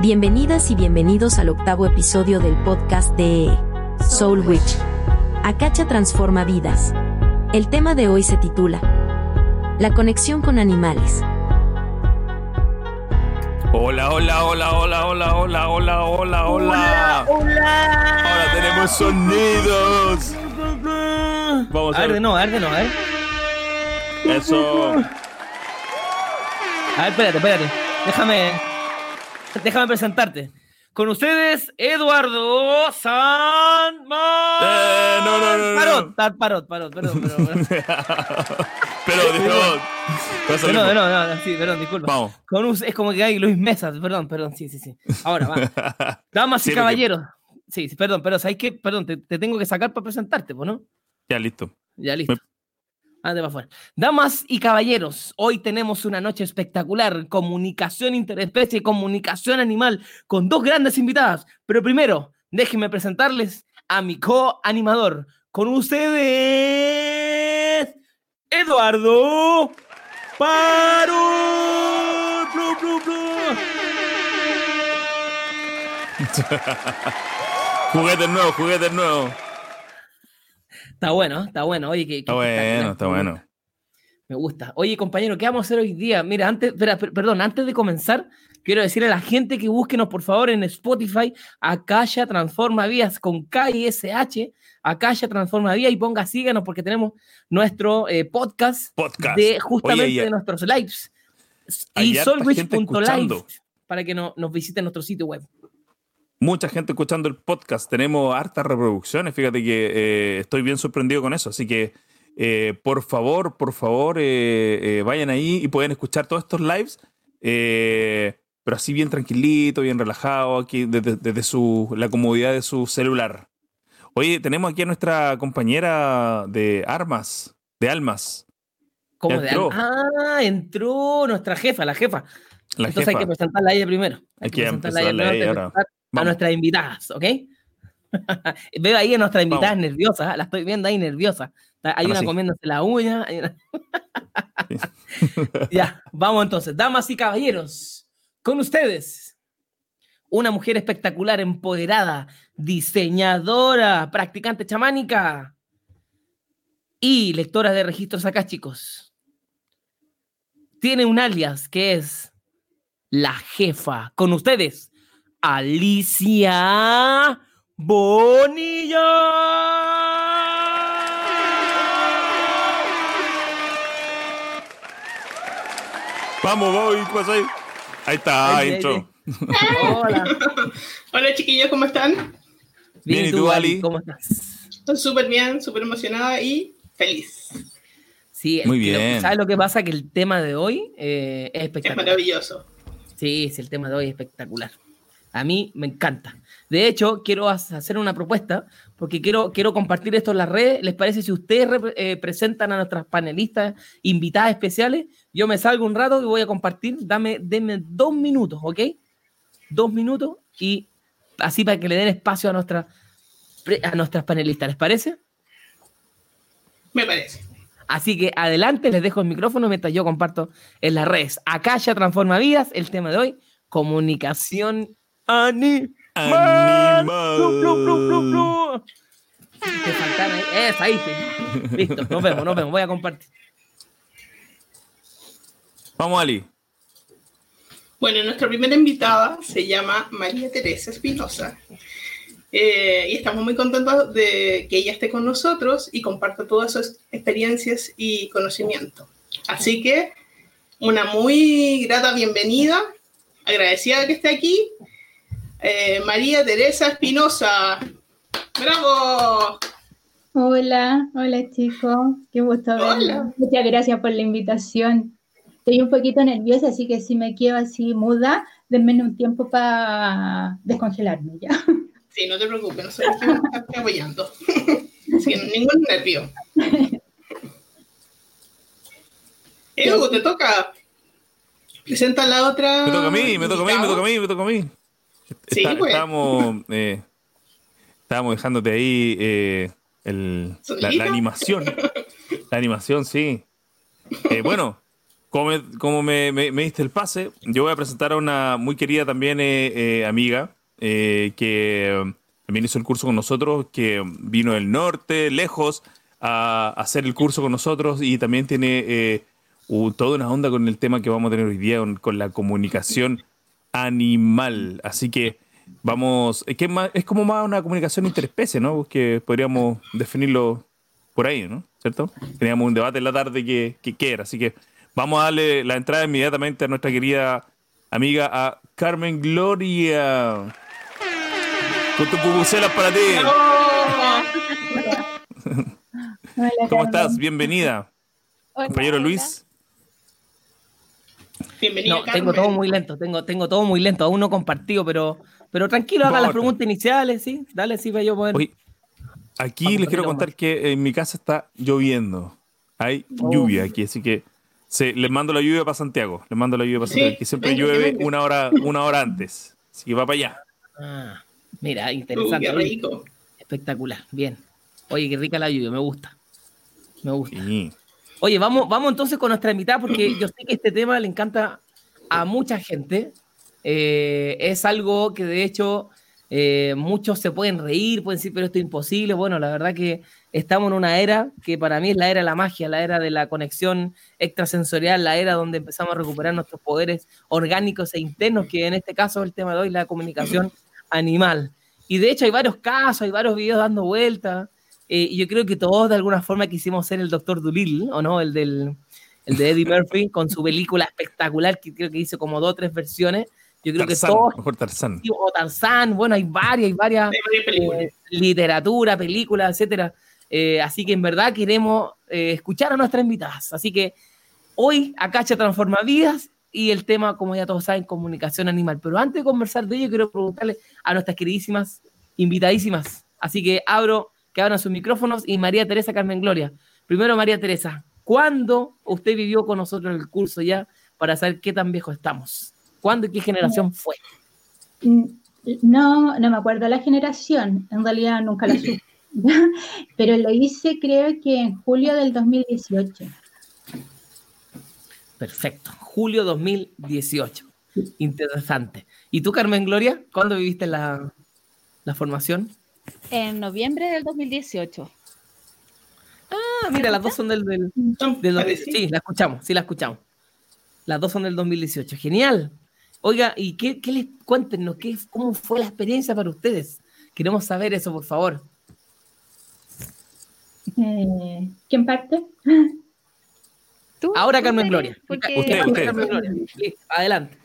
Bienvenidas y bienvenidos al octavo episodio del podcast de Soul Witch. Acacha transforma vidas. El tema de hoy se titula La conexión con animales. Hola, hola, hola, hola, hola, hola, hola, hola, hola. Hola. Ahora tenemos sonidos. Vamos A a ver, de nuevo, a ver, de nuevo, a ver. Eso. A ver, espérate, espérate. Déjame. Déjame presentarte. Con ustedes, Eduardo Sanman. Eh, no, no, no, no. Parot, parot, parot, perdón, perdón. perdón. A No, no, no, sí, perdón, disculpa. Vamos. Con us- es como que hay Luis Mesas, perdón, perdón, sí, sí, sí. Ahora, va. Damas y caballeros. Sí, sí, perdón, pero ¿sabes qué? Perdón, te, te tengo que sacar para presentarte, ¿no? Ya, listo. Ya listo. Me- Ande para afuera. Damas y caballeros, hoy tenemos una noche espectacular. Comunicación interespecie, comunicación animal, con dos grandes invitadas. Pero primero, déjenme presentarles a mi co-animador. Con ustedes, Eduardo Paro. Plu, plu, plu. Juguetes nuevos, juguetes nuevos. Está bueno, está bueno. Oye, que, Está bueno, está bueno. Me gusta. Oye, compañero, ¿qué vamos a hacer hoy día? Mira, antes, espera, per- perdón, antes de comenzar, quiero decirle a la gente que búsquenos, por favor, en Spotify, Acaya Transforma Vías con K y SH, Acaya Transforma Vías y ponga síganos porque tenemos nuestro eh, podcast, Podcast. de justamente Oye, de nuestros lives. Y solwich.live para que no- nos visiten nuestro sitio web. Mucha gente escuchando el podcast. Tenemos hartas reproducciones. Fíjate que eh, estoy bien sorprendido con eso. Así que, eh, por favor, por favor, eh, vayan ahí y pueden escuchar todos estos lives. eh, pero así bien tranquilito, bien relajado, aquí desde, desde su, la comodidad de su celular. Oye, tenemos aquí a nuestra compañera de armas, de almas, ¿Cómo de entró. Ah, entró nuestra jefa, la jefa. la Entonces hay que presentarla a ella primero. Hay, Hay que presentarla a ella a ella ahora. presentar a nuestras invitadas, ¿ok? Veo ahí a nuestra invitada Vamos. nerviosa, la estoy viendo ahí nerviosa. Hay Ahora una sí. comiéndose la uña. hay una- ya, vamos entonces. Damas y caballeros, con ustedes, una mujer espectacular, empoderada, diseñadora, practicante chamánica y lectora de registros acá, chicos. Tiene un alias que es la jefa. Con ustedes, Alicia Bonilla. Vamos, voy, ¿qué pasó ahí? Ahí está, Ahí. Hola. Hola chiquillos, ¿cómo están? Bien, ¿y tú, Ali? ¿Cómo estás? Estoy súper bien, súper emocionada y feliz. Sí, Muy el- lo- bien. ¿Sabes lo que pasa? Que el tema de hoy eh, es Es espectacular. maravilloso. Sí, sí, el tema de hoy es espectacular. A mí me encanta. De hecho, quiero ha- hacer una propuesta porque quiero, quiero compartir esto en las redes. ¿Les parece si ustedes eh, presentan a nuestras panelistas invitadas especiales? Yo me salgo un rato y voy a compartir. Dame, denme dos minutos, ¿ok? Dos minutos y así para que le den espacio a, nuestra, a nuestras panelistas. ¿Les parece? Me parece. Así que adelante, les dejo el micrófono mientras yo comparto en las redes. Acá ya transforma vidas, el tema de hoy, comunicación animal. Animal. Te faltaron ahí. Es ahí, sí. Listo, nos vemos, nos vemos. Voy a compartir. Vamos, Ali. Bueno, nuestra primera invitada se llama María Teresa Espinosa. Eh, y estamos muy contentos de que ella esté con nosotros y comparta todas sus experiencias y conocimiento. Así que una muy grata bienvenida, agradecida de que esté aquí, eh, María Teresa Espinosa. ¡Bravo! Hola, hola chicos, qué gusto Hola. verlos. Muchas gracias por la invitación. Estoy un poquito nerviosa, así que si me quedo así muda, denme un tiempo para descongelarme ya. Sí, no te preocupes, nosotros estar apoyando. Sin ningún nervio. Edu, te toca. Presenta la otra. Me toca a mí, me toca a mí, me toca a mí, me toca a mí. Sí, Está- pues. Estábamos, eh, estábamos dejándote ahí eh, el- la, animación. La animación, sí. Eh, bueno, como, me, como me, me- me diste el pase, yo voy a presentar a una muy querida también amiga que también hizo el curso con nosotros, que vino del norte, lejos, a, a hacer el curso con nosotros y también tiene eh, u- toda una onda con el tema que vamos a tener hoy día, con, con la comunicación animal. Así que vamos, es, que es más- es como más una comunicación interespecie, ¿no? Que podríamos definirlo por ahí, ¿no? ¿Cierto? Teníamos un debate en la tarde que, que, que era, así que vamos a darle la entrada inmediatamente a nuestra querida amiga, a Carmen Gloria. Con tu pupuselas para ti. Hola, ¿Cómo Carmen. estás? Bienvenida. Hola, Compañero hola. Luis. Bienvenido, No, tengo todo muy lento, tengo, tengo todo muy lento, aún no compartido, pero, pero tranquilo, haga las preguntas iniciales, ¿sí? Dale, sí, para yo poder. Oye, aquí Vamos, les quiero contar que en mi casa está lloviendo. Hay Oh. lluvia aquí, así que se, les mando la lluvia para Santiago. Les mando la lluvia para Sí, Santiago, que siempre venga, llueve venga. una hora, una hora antes. Así que va para allá. Ah, mira, Uy, interesante. rico. espectacular, bien. Oye, qué rica la lluvia, me gusta. Me gusta. Sí. Oye, vamos, vamos entonces con nuestra invitada, porque yo sé que este tema le encanta a mucha gente. Eh, es algo que de hecho eh, muchos se pueden reír, pueden decir, pero esto es imposible. Bueno, la verdad que estamos en una era que para mí es la era de la magia, la era de la conexión extrasensorial, la era donde empezamos a recuperar nuestros poderes orgánicos e internos, que en este caso el tema de hoy, la comunicación animal. Y de hecho hay varios casos, hay varios videos dando vueltas. Eh, y yo creo que todos de alguna forma quisimos ser el Doctor Dolittle, ¿o no? El del el de Eddie Murphy, con su película espectacular, que creo que hizo como dos o tres versiones. Yo creo Tarzán, que todos, mejor Tarzán. o Tarzán, bueno, hay varias, hay varias Hay varias películas. eh, literatura, películas, etcétera. Eh, así que en verdad queremos eh, escuchar a nuestras invitadas. Así que hoy Acacha transforma vidas y el tema, como ya todos saben, comunicación animal. Pero antes de conversar de ello, quiero preguntarle a nuestras queridísimas invitadísimas. Así que abro, que abran sus micrófonos y María Teresa Carmen Gloria. Primero, María Teresa, ¿cuándo usted vivió con nosotros el curso ya para saber qué tan viejo estamos? ¿Cuándo y qué generación fue? Mm, No, no me acuerdo la generación, en realidad nunca la supe. Pero lo hice creo que en julio del 2018. Perfecto. Julio 2018. Interesante. ¿Y tú, Carmen Gloria, cuándo viviste la, la formación? En noviembre del 2018. Ah, mira, las dos son del, del, del- parecidos. Sí, la escuchamos, sí, la escuchamos. Las dos son del 2018. Genial. Oiga, ¿y qué, qué les cuéntenos? ¿Qué, ¿Cómo fue la experiencia para ustedes? Queremos saber eso, por favor. Eh, ¿Quién parte? ¿Tú? Ahora ¿Tú, Carmen? Gloria. Porque Usted, usted. Carmen Gloria. Listo, adelante.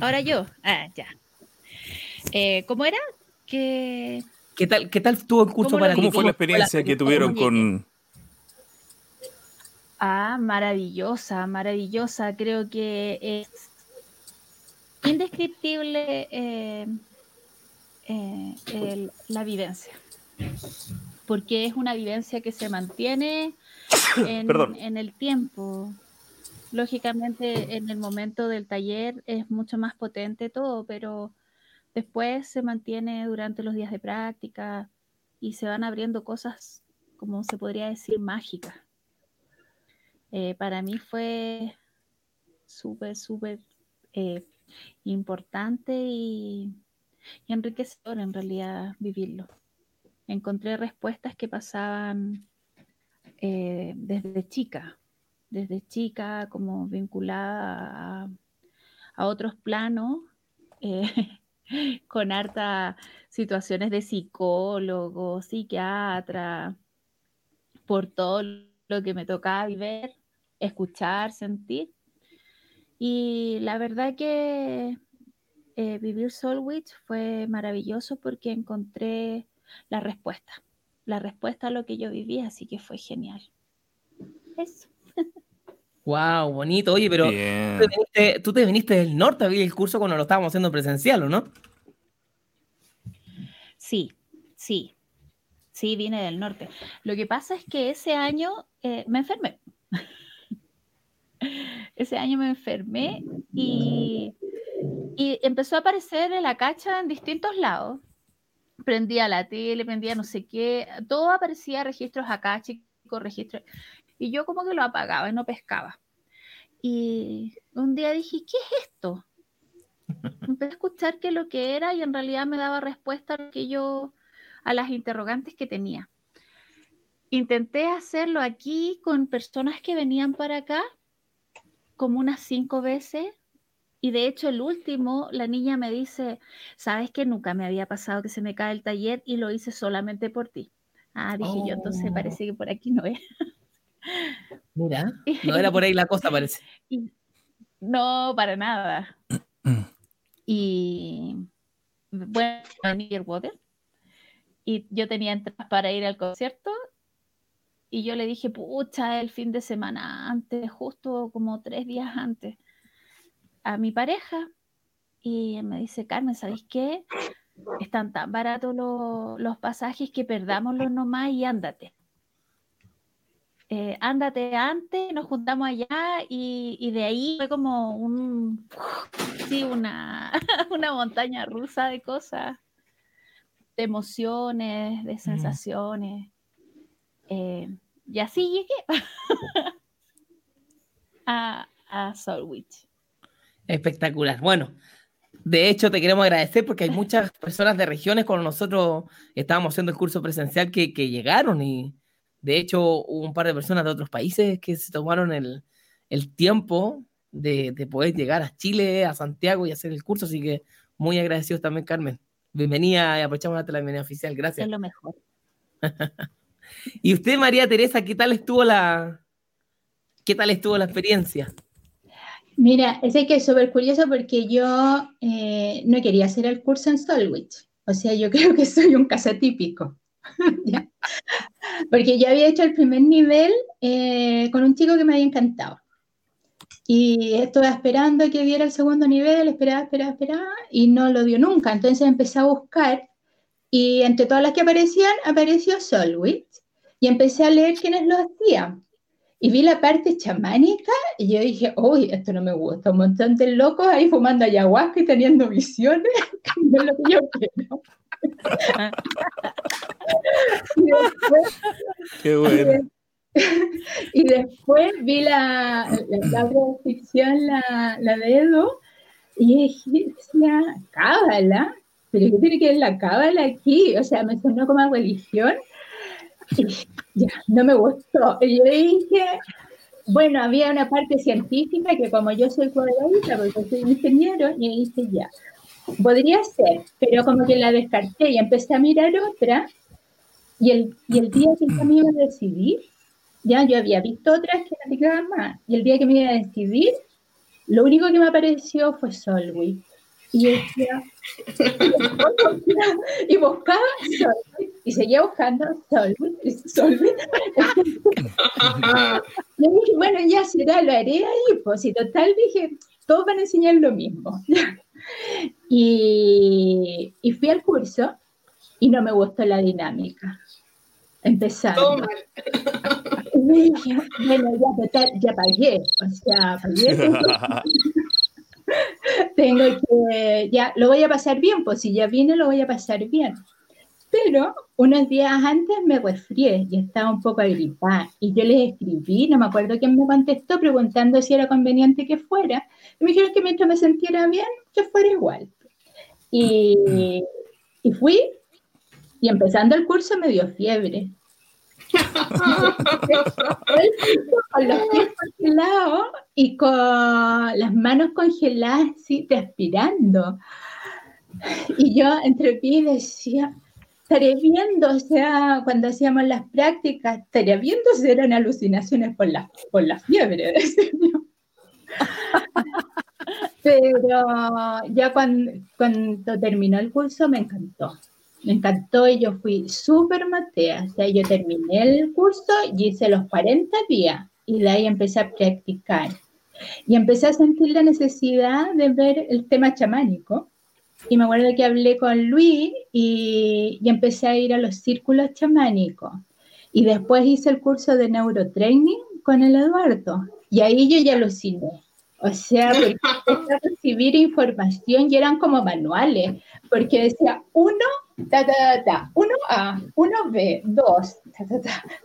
ahora yo. Ah, ya. Eh, ¿Cómo era? Que ¿Qué tal, qué tal estuvo el curso ¿Cómo para ti? ¿Cómo fue la experiencia que tuvieron ¿Cómo con... Ah, maravillosa, maravillosa. Creo que es indescriptible eh, eh, el- la vivencia. Porque es una vivencia que se mantiene en, Perdón. en el tiempo. Lógicamente, en el momento del taller es mucho más potente todo, pero después se mantiene durante los días de práctica y se van abriendo cosas, como se podría decir, mágicas. Eh, para mí fue súper, súper eh, importante y, enriquecedor en realidad vivirlo. Encontré respuestas que pasaban eh, desde chica, desde chica como vinculada a, otros planos, con harta situaciones de psicólogo, psiquiatra, por todo lo que me tocaba vivir, escuchar, sentir. Y la verdad que eh, vivir Soulwitch fue maravilloso porque encontré la respuesta, la respuesta a lo que yo viví, así que fue genial. Eso. Wow, bonito. Oye, pero Bien. tú te, viniste, tú te viniste del norte a vivir el curso cuando lo estábamos haciendo presencial, ¿o no? Sí, sí, sí, vine del norte. Lo que pasa es que ese año eh, me enfermé. ese año me enfermé y, y empezó a aparecer en la cacha en distintos lados. Prendía la tele, prendía no sé qué, todo aparecía registros acá, chicos, registros. Y yo como que lo apagaba y no pescaba. Y un día dije, ¿qué es esto? Empecé a escuchar qué lo que era y en realidad me daba respuesta a que yo, a las interrogantes que tenía. Intenté hacerlo aquí con personas que venían para acá como unas cinco veces y de hecho el último, la niña me dice, sabes que nunca me había pasado que se me cae el taller y lo hice solamente por ti. Ah, dije yo, entonces Oh. parece que por aquí no es. Mira, no era por ahí la cosa, parece. No, para nada. y bueno, Niger Water. Y yo tenía entradas para ir al concierto. Y yo le dije, pucha, el fin de semana antes, justo como tres días antes, a mi pareja. Y me dice, Carmen, ¿sabéis qué? Están tan baratos lo- los pasajes que perdámoslos nomás y ándate. Eh, ándate antes, nos juntamos allá y, y de ahí fue como un, sí, una, una montaña rusa de cosas, de emociones, de sensaciones. Eh, y así llegué a, a Soulwitch. Espectacular. Bueno, de hecho te queremos agradecer porque hay muchas personas de regiones con nosotros estábamos haciendo el curso presencial que, que llegaron y de hecho hubo un par de personas de otros países que se tomaron el, el tiempo de, de poder llegar a Chile, a Santiago y hacer el curso, así que muy agradecidos también, Carmen. Bienvenida y aprovechamos la bienvenida oficial, gracias. Es lo mejor. Y usted, María Teresa, ¿qué tal estuvo la, qué tal estuvo la experiencia? Mira, es que es súper curioso porque yo eh, no quería hacer el curso en Solwich. O sea, yo creo que soy un caso típico. ¿ya? Porque yo había hecho el primer nivel eh, con un chico que me había encantado. Y estuve esperando que diera el segundo nivel, esperaba, esperaba, esperaba, y no lo dio nunca. Entonces empecé a buscar, y entre todas las que aparecían, apareció Solwich. Y empecé a leer quiénes lo hacían. Y vi la parte chamánica y yo dije, uy, esto no me gusta. Un montón de locos ahí fumando ayahuasca y teniendo visiones, no es lo que yo quiero. Qué bueno. y después vi la, la, la ficción, la, la de y dije, decía, cábala, pero ¿qué tiene que ver la cábala aquí? O sea, me sonó como religión. Y ya, no me gustó. Y yo dije, bueno, había una parte científica que como yo soy cuadradita, porque soy ingeniero, y dije, ya, podría ser, pero como que la descarté y empecé a mirar otra, y el, y el día que yo me iba a decidir, ya yo había visto otras que me picaban más, y el día que me iba a decidir, lo único que me apareció fue Solway. Y yo decía, y buscaba Solway, y seguía buscando Solway, Solway. Yo dije, bueno, ya será, lo haré ahí, pues, y total dije, todos van a enseñar lo mismo. y, y fui al curso y no me gustó la dinámica. Empezando. Todo mal. Y me dije, bueno, ya, ya pagué, o sea, pagué. Tengo que, ya, lo voy a pasar bien, pues si ya vine, lo voy a pasar bien. Pero unos días antes me resfrié y estaba un poco agripada. Y yo les escribí, no me acuerdo quién me contestó, preguntando si era conveniente que fuera. Y me dijeron que mientras me sintiera bien, que fuera igual. Y, y fui, y empezando el curso me dio fiebre. con los pies congelados y con las manos congeladas, así, transpirando. Y yo entre pie decía, estaré viendo, o sea, cuando hacíamos las prácticas, estaré viendo si eran alucinaciones por la, por la fiebre. Pero ya cuando, cuando terminó el curso me encantó. Me encantó y yo fui súper matea. O sea, yo terminé el curso y hice los 40 días y de ahí empecé a practicar. Y empecé a sentir la necesidad de ver el tema chamánico. Y me acuerdo que hablé con Luis y, y empecé a ir a los círculos chamánicos. Y después hice el curso de neurotraining con el Eduardo. Y ahí yo ya aluciné. O sea, empecé a recibir información y eran como manuales, porque decía uno, ta, ta, ta, ta, uno A, uno B, dos,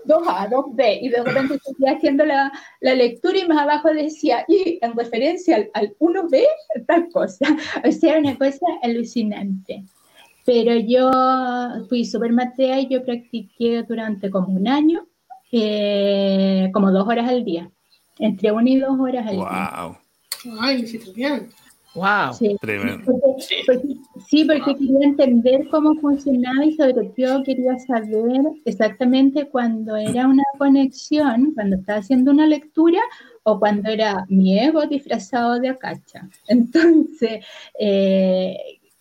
2A, 2B, y de repente seguía haciendo la, la, lectura y más abajo decía, y en referencia al, al 1B, tal cosa. O sea, una cosa alucinante. Pero yo fui súper matea y yo practiqué durante como un año, eh, como dos horas al día, entre una y dos horas al día. ¡Wow! ¡Ay, me bien! ¡Wow! Sí, Tremendo. Porque, sí, porque quería entender cómo funcionaba y sobre todo quería saber exactamente cuando era una conexión, cuando estaba haciendo una lectura o cuando era mi ego disfrazado de acacha. Entonces, eh,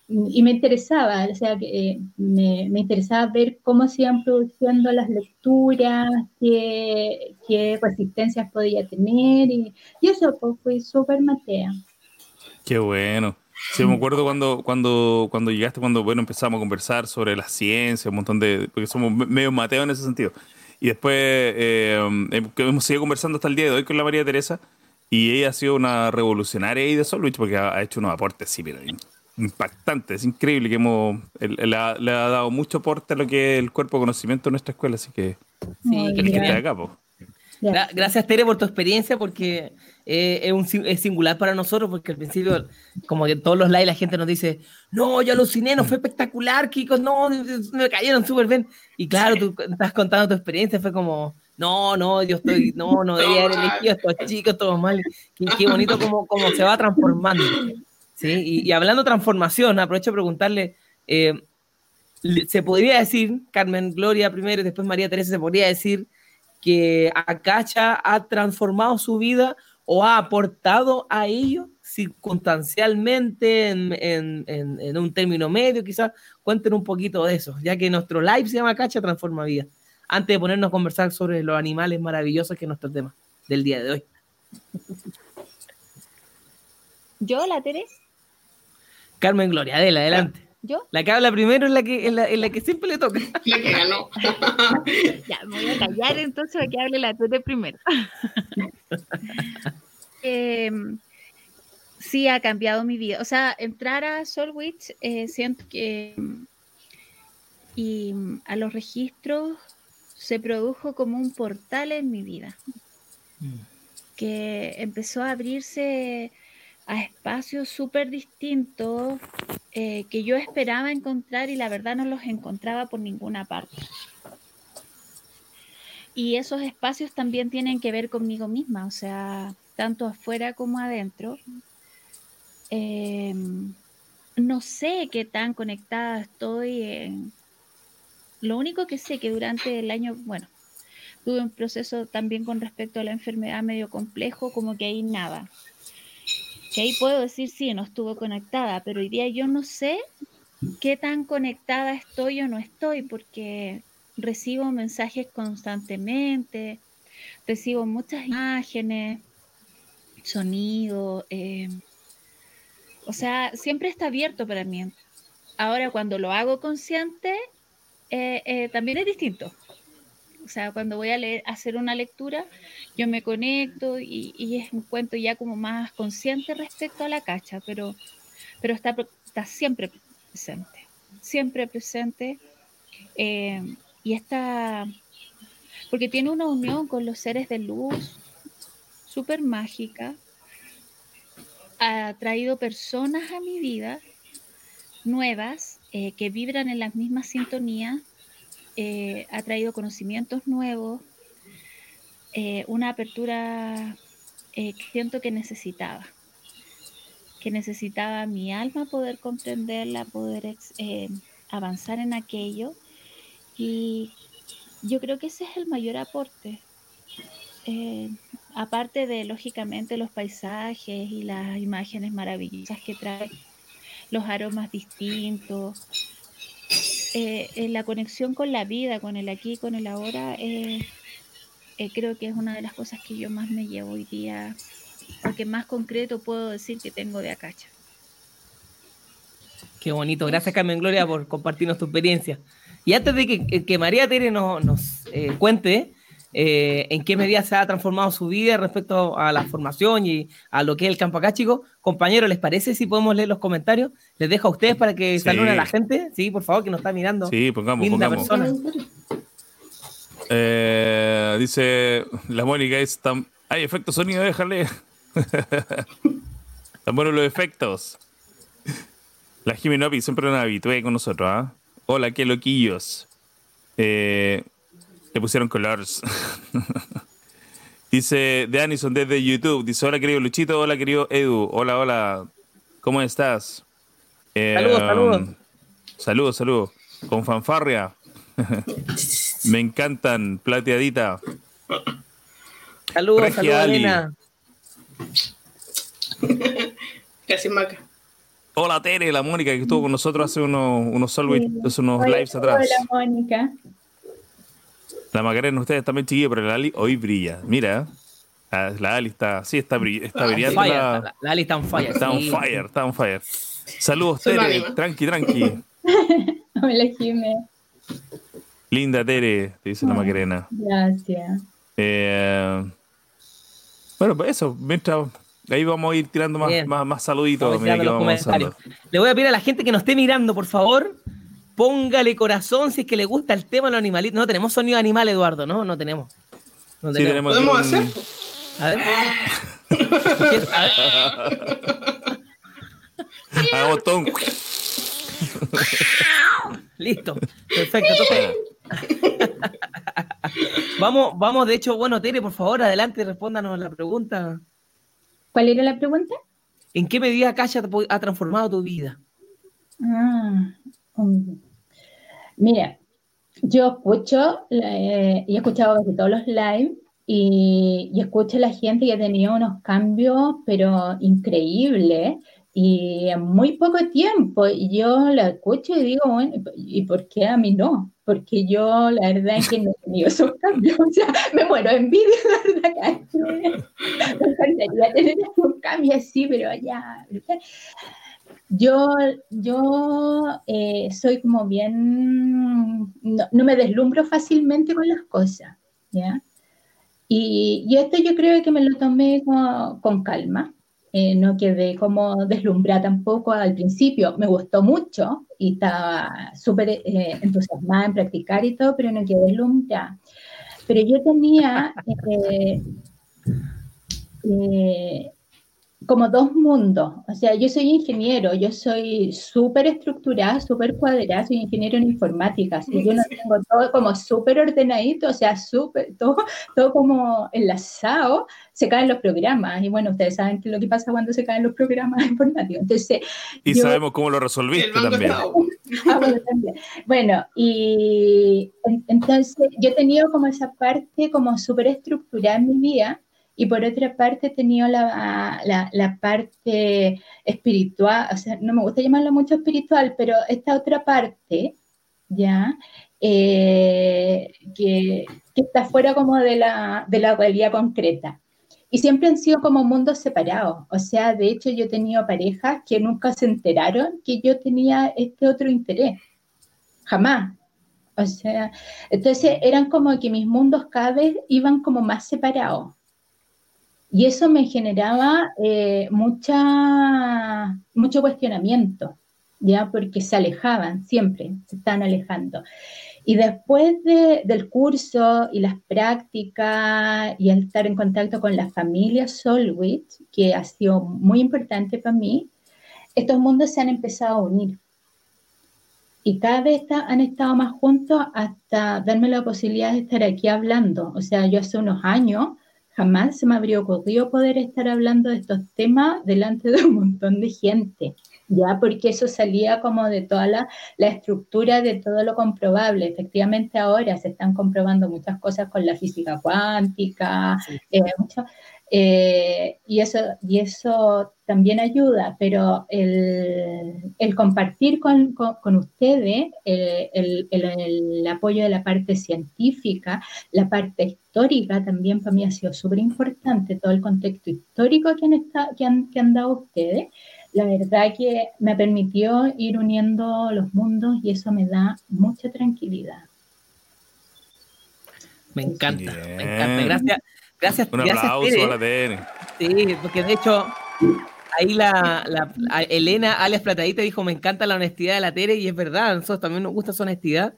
y me interesaba, o sea, eh, me, me, interesaba ver cómo se iban produciendo las lecturas, qué, qué resistencias podía tener, y, y eso pues, fue súper matea. Qué bueno. Sí, me acuerdo cuando, cuando, cuando llegaste, cuando bueno, empezamos a conversar sobre la ciencia, un montón de. porque somos medio mateos en ese sentido. Y después eh, hemos seguido conversando hasta el día de hoy con la María Teresa, y ella ha sido una revolucionaria ahí de Solwich porque ha, hecho unos aportes, sí, pero impactantes. Es increíble que hemos. Le ha, le ha, dado mucho aporte a lo que es el cuerpo de conocimiento de nuestra escuela, así que. Sí, que esté acá, pues. Gracias, Tere, por tu experiencia, porque eh, es, un, es singular para nosotros, porque al principio, como que todos los lives, la gente nos dice, no, yo aluciné, no fue espectacular, Kiko, no, me cayeron súper bien. Y claro, tú estás contando tu experiencia, fue como, no, no, yo estoy, no, no debería haber elegido a estos chicos, todos mal. Qué, qué bonito como, como se va transformando. ¿sí? Y, hablando de transformación, aprovecho de preguntarle, eh, ¿se podría decir, Carmen Gloria primero y después María Teresa, se podría decir que Acacha ha transformado su vida o ha aportado a ello circunstancialmente en, un término medio, quizás cuenten un poquito de eso, ya que nuestro live se llama Acacha Transforma Vida, antes de ponernos a conversar sobre los animales maravillosos que es nuestro tema del día de hoy. ¿Yo, la Teresa? Carmen Gloria, Adela, adelante. ¿Yo? La que habla primero es la que, es la, que siempre le toca. La que ganó. ya, me voy a callar entonces para que hable la Tete primero. Em, sí, ha cambiado mi vida. O sea, entrar a Solwich, eh, siento que. Y a los registros se produjo como un portal en mi vida. Mm. Que empezó a abrirse a espacios súper distintos eh, que yo esperaba encontrar y la verdad no los encontraba por ninguna parte. Y esos espacios también tienen que ver conmigo misma, o sea, tanto afuera como adentro. Em, no sé qué tan conectada estoy. Lo único que sé que durante el año, bueno, tuve un proceso también con respecto a la enfermedad medio complejo, como que hay nada ahí puedo decir, sí, no estuvo conectada, pero hoy día yo no sé qué tan conectada estoy o no estoy, porque recibo mensajes constantemente, recibo muchas imágenes, sonido, eh, o sea, siempre está abierto para mí. Ahora, cuando lo hago consciente, eh, eh, también es distinto. Sea, cuando voy a hacer una lectura, yo me conecto y, es un cuento ya como más consciente respecto a la cacha, pero, pero está, está siempre presente, siempre presente. Eh, y está, porque tiene una unión con los seres de luz súper mágica, ha traído personas a mi vida nuevas eh, que vibran en las mismas sintonías eh, ha traído conocimientos nuevos, eh, una apertura eh, que siento que necesitaba, que necesitaba mi alma poder comprenderla, poder avanzar en aquello. Y yo creo que ese es el mayor aporte. aparte de, lógicamente, los paisajes y las imágenes maravillosas que trae, los aromas distintos, eh, la conexión con la vida, con el aquí, con el ahora, eh, eh, creo que es una de las cosas que yo más me llevo hoy día, porque más concreto puedo decir que tengo de Acacha. Qué bonito, gracias Carmen Gloria por compartirnos tu experiencia. Y antes de que, que María Tere nos, nos cuente, eh, en qué medida se ha transformado su vida respecto a la formación y a lo que es el campo acá, chicos. Compañeros, ¿les parece si podemos leer los comentarios? Les dejo a ustedes para que saluden a la gente. Sí, por favor, que nos está mirando. Sí, pongamos, pongamos. Eh, dice la Mónica, es tan... hay efectos sonido, déjale. Están buenos los efectos. La Jimenopi siempre nos habitué con nosotros, ¿ah? Hola, qué loquillos. Eh, le pusieron colores. dice de Anison desde YouTube. Dice: Hola, querido Luchito. Hola, querido Edu. Hola, hola. ¿Cómo estás? Eh, Saludos, saludos. Saludos, saludos. Con fanfarria. Me encantan. Plateadita. Saludos, saludos. Casi maca. Hola, Tere, la Mónica, que estuvo con nosotros hace unos, unos, Sí. unos Hola, lives atrás. Hola, Mónica. La Macarena, ustedes también chiquillos, pero la Ali hoy brilla. Mira, ah, la Ali está, sí, está, brill- está Ah, brillando. Fire, la- la, la Ali está on fire. Está on sí. fire, está on fire. Saludos, Soy Tere. Tranqui, tranqui. Hola, Jimé. Linda Tere, te dice la Ah. Macarena. Gracias. Eh, bueno, pues eso, mientras ahí vamos a ir tirando más, más, más saluditos. Mira que vamos. Le voy a pedir a la gente que nos esté mirando, por favor, póngale corazón si es que le gusta el tema de los animalitos. No tenemos sonido animal, Eduardo, ¿no? No tenemos. No Sí, tenemos ¿Podemos un- hacer? A ver. A un- Listo. Perfecto. Entonces, vamos, vamos, de hecho, bueno, Tere, por favor, adelante, respóndanos la pregunta. ¿Cuál era la pregunta? ¿En qué medida Kasha ha transformado tu vida? Ah, um, mira, yo escucho eh, y he escuchado casi todos los live y, escucho a la gente que ha tenido unos cambios, pero increíbles y en muy poco tiempo. Yo la escucho y digo, bueno, ¿y por qué a mí no? Porque yo la verdad es que no he tenido esos cambios. O sea, me muero envidia, la verdad. Me encantaría tener un cambio así, pero ya. Yo, yo eh, soy como bien, no, me deslumbro fácilmente con las cosas, ¿ya? Y, y esto yo creo que me lo tomé con, con calma, eh, no quedé como deslumbrada tampoco al principio, me gustó mucho y estaba súper eh, entusiasmada en practicar y todo, pero no quedé deslumbrada. Pero yo tenía como dos mundos. O sea, yo soy ingeniero, yo soy súper estructurada, súper cuadrada, soy ingeniero en informática, así yo no tengo todo como súper ordenadito, o sea, súper, todo, todo como enlazado, se caen los programas. Y bueno, ustedes saben lo que pasa cuando se caen los programas informáticos. Entonces, Y yo- sabemos cómo lo resolviste también. Ah, bueno, también. Bueno, y en- entonces yo he tenido como esa parte como súper estructurada en mi vida y por otra parte he tenido la, la, la parte espiritual, o sea, no me gusta llamarlo mucho espiritual, pero esta otra parte, ¿ya? Eh, que, que está fuera como de la, de la realidad concreta. Y siempre han sido como mundos separados. O sea, de hecho yo he tenido parejas que nunca se enteraron que yo tenía este otro interés. Jamás. O sea, entonces eran como que mis mundos cada vez iban como más separados. Y eso me generaba eh, mucha, mucho cuestionamiento, ¿ya? Porque se alejaban siempre, se están alejando. Y después de- del curso y las prácticas y el estar en contacto con la familia Solwit, que ha sido muy importante para mí, estos mundos se han empezado a unir. Y cada vez han estado más juntos hasta darme la posibilidad de estar aquí hablando. O sea, yo hace unos años jamás se me habría ocurrido poder estar hablando de estos temas delante de un montón de gente, ya porque eso salía como de toda la, la estructura de todo lo comprobable. Efectivamente ahora se están comprobando muchas cosas con la física cuántica, Sí. eh, mucho, eh, y, eso, y eso también ayuda, pero el, el compartir con, con- con ustedes eh, el, el- el apoyo de la parte científica, la parte histórica también para mí ha sido súper importante, todo el contexto histórico que han, esta- que, han, que han dado ustedes. La verdad que me ha permitido ir uniendo los mundos y eso me da mucha tranquilidad. Me encanta, Bien. me encanta. Gracias, gracias, Un gracias, aplauso Tere. a la Tere. Sí, porque de hecho, ahí la, Elena, alias Platadita, dijo, me encanta la honestidad de la Tere, y es verdad, nosotros también nos gusta su honestidad.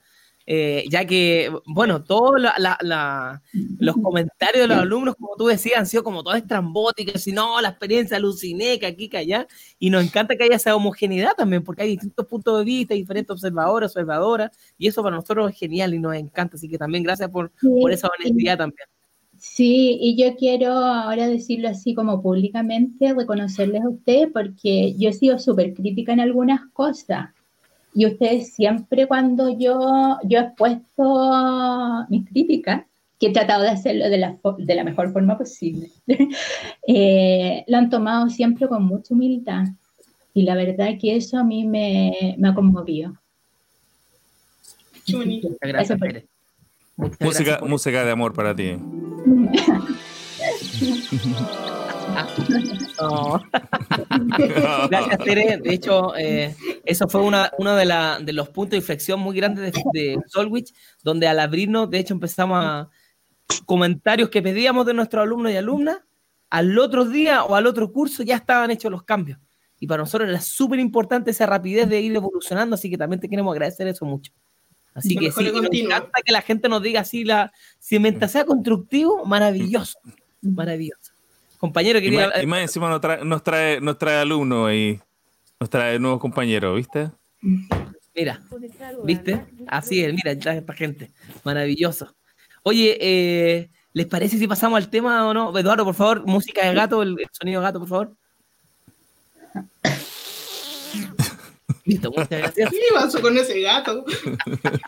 Eh, ya que, bueno, todos los comentarios de los alumnos, como tú decías, han sido como todas estrambóticas, y no, la experiencia aluciné, que aquí, que allá, y nos encanta que haya esa homogeneidad también, porque hay distintos puntos de vista, diferentes observadores, observadoras, y eso para nosotros es genial y nos encanta, así que también gracias por, por esa honestidad también. Sí, y yo quiero ahora decirlo así como públicamente, reconocerles a ustedes porque yo he sido súper crítica en algunas cosas. Y ustedes siempre cuando yo, yo he puesto mis críticas, que he tratado de hacerlo de la, de la mejor forma posible, eh, lo han tomado siempre con mucha humildad. Y la verdad que eso a mí me, me ha conmovido. Muchas gracias, música, música de amor para ti. Gracias, Tere. De hecho, eh, eso fue una, uno de, de, los puntos de inflexión muy grandes de, de, Solwich, donde al abrirnos, de hecho, empezamos a comentarios que pedíamos de nuestros alumnos y alumnas, al otro día o al otro curso ya estaban hechos los cambios. Y para nosotros era súper importante esa rapidez de ir evolucionando, así que también te queremos agradecer eso mucho. Así que sí, nos encanta que la gente nos diga así, la, si mientras sea constructivo, maravilloso, maravilloso. Compañero, quería... Y más, encima nos trae, nos trae, nos trae alumnos y nos trae nuevos compañeros, ¿viste? Mira, ¿viste? Así es, mira, esta gente, maravilloso. Oye, eh, ¿les parece si pasamos al tema o no? Eduardo, por favor, música de gato, el sonido de gato, por favor. Listo, muchas gracias. ¿Qué pasó con ese gato?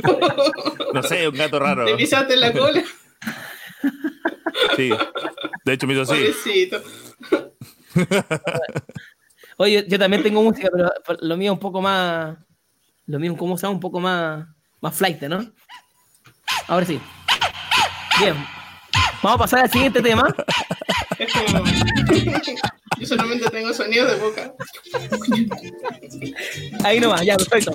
no sé, un gato raro. ¿Te pisaste la cola? Sí. De hecho, me hizo así. Oye, yo también tengo música, pero lo mío un poco más. Lo mío, como se Un poco más. Más flight, ¿no? Ahora sí. Bien. Vamos a pasar al siguiente tema. Yo solamente tengo sonido de boca. Ahí nomás, ya, perfecto.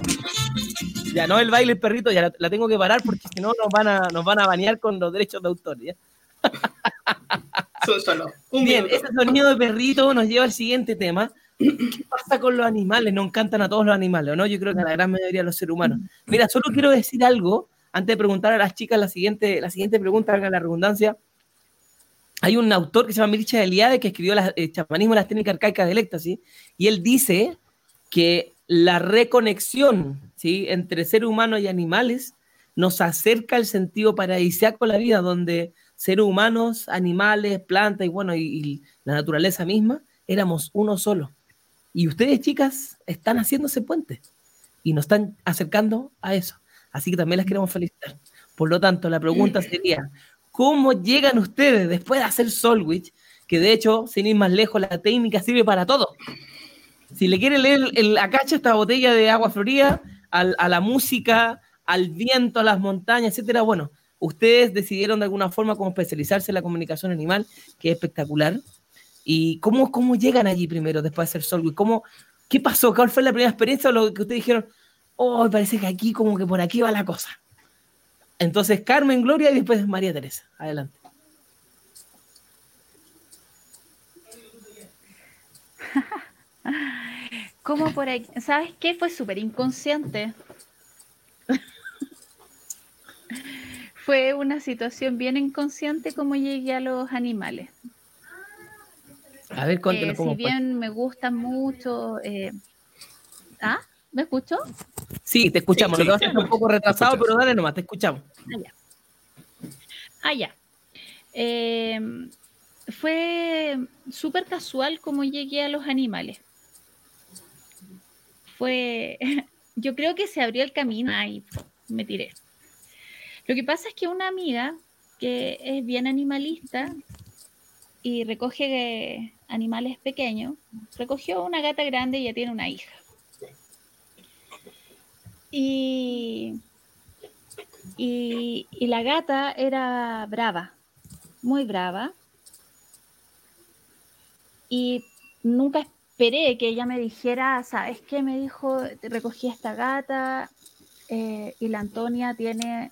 Ya no el baile el perrito, ya la, tengo que parar porque si no nos van a, nos van a banear con los derechos de autor. ¿ya? Solo, Bien, ese sonido de perrito nos lleva al siguiente tema. ¿Qué pasa con los animales? Nos encantan a todos los animales, ¿no? Yo creo que a la gran mayoría de los seres humanos. Mira, solo quiero decir algo antes de preguntar a las chicas la siguiente, la siguiente pregunta, haga la redundancia hay un autor que se llama Mircea Eliade que escribió el eh, chamanismo y las técnicas arcaicas del éxtasis, y él dice que la reconexión ¿sí? entre ser humano y animales nos acerca al sentido paradisíaco de la vida, donde seres humanos, animales, plantas y bueno, y, la naturaleza misma, éramos uno solo. Y ustedes, chicas, están haciendo ese puente y nos están acercando a eso. Así que también las queremos felicitar. Por lo tanto, la pregunta sería, cómo llegan ustedes después de hacer Solwich, que de hecho, sin ir más lejos, la técnica sirve para todo. Si le quieren leer el, acacha esta botella de agua florida, a la música, al viento, a las montañas, etcétera, bueno, ustedes decidieron de alguna forma como especializarse en la comunicación animal, que es espectacular. ¿Y cómo, cómo llegan allí primero después de hacer Solwich? ¿Cómo, ¿Qué pasó? ¿Cuál fue la primera experiencia o lo que ustedes dijeron? Oh, parece que aquí como que por aquí va la cosa. Entonces, Carmen, Gloria y después María Teresa. Adelante. ¿Cómo por ahí? ¿Sabes qué? Fue súper inconsciente. Fue una situación bien inconsciente como llegué a los animales. A ver, eh, Si bien me gustan mucho. Eh, ¿Ah? ¿Me escucho? Sí, te escuchamos. Lo que a un poco retrasado, pero dale nomás, te escuchamos. Ah, ya. Em, fue súper casual como llegué a los animales. Fue, yo creo que se abrió el camino y me tiré. Lo que pasa es que una amiga que es bien animalista y recoge animales pequeños, recogió una gata grande y ya tiene una hija. Y, y, la gata era brava, muy brava. Y nunca esperé que ella me dijera, ¿sabes qué? Me dijo, recogí esta gata eh, y la Antonia tiene,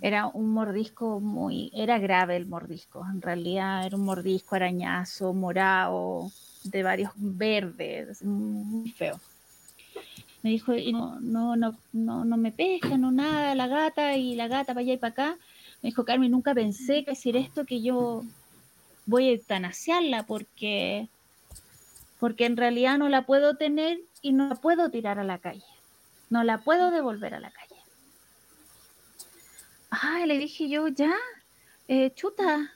era un mordisco muy, era grave el mordisco, en realidad era un mordisco arañazo, morado, de varios verdes, muy feo. Me dijo, no, no, no, no, no me pesca, no nada, la gata y la gata para allá y para acá. Me dijo, Carmen, nunca pensé que decir esto que yo voy a eutanasiarla porque, porque en realidad no la puedo tener y no la puedo tirar a la calle. No la puedo devolver a la calle. Ay, le dije yo, ya, eh, chuta,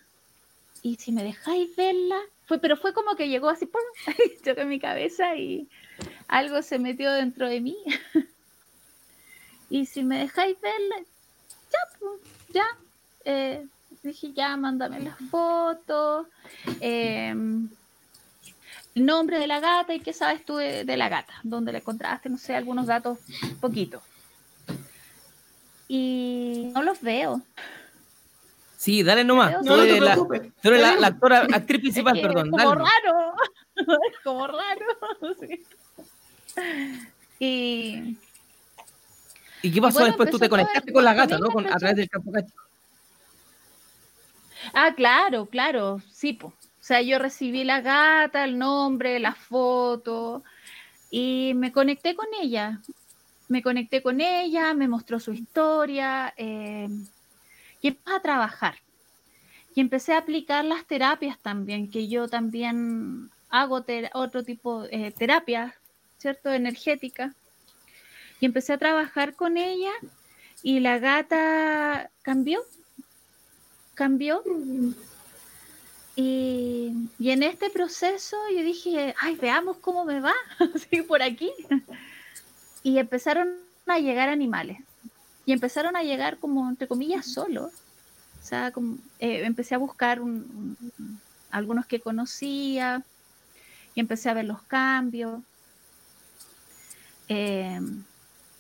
y si me dejáis verla, fue, pero fue como que llegó así, ¡pum! en mi cabeza y algo se metió dentro de mí. y si me dejáis verla, ya, ya. Eh, dije, ya, mándame las fotos. Em, nombre de la gata y qué sabes tú de, de la gata, dónde la encontraste, no sé, algunos datos, poquito. Y no los veo. Sí, dale nomás. No, Tú la, preocupes. tú eres la, actora, actriz principal, Es que perdón. Es como raro. Es como raro. sí. Y ¿Y qué pasó bueno, después? Tú te conectaste con la gata, ¿no? Con, a través del campo. Ah, claro, claro, sí, po. O sea, yo recibí la gata, el nombre, la foto y me conecté con ella. Me conecté con ella, me mostró su historia eh, y empecé a trabajar. Y empecé a aplicar las terapias también, que yo también hago otro tipo de eh, terapias, ¿cierto? Energética. Y empecé a trabajar con ella y la gata cambió, cambió. Y, y en este proceso yo dije, ay, veamos cómo me va, así por aquí. Y empezaron a llegar animales. Y empezaron a llegar como, entre comillas, solos. O sea, como, eh, empecé a buscar un- un- algunos que conocía y empecé a ver los cambios. Eh,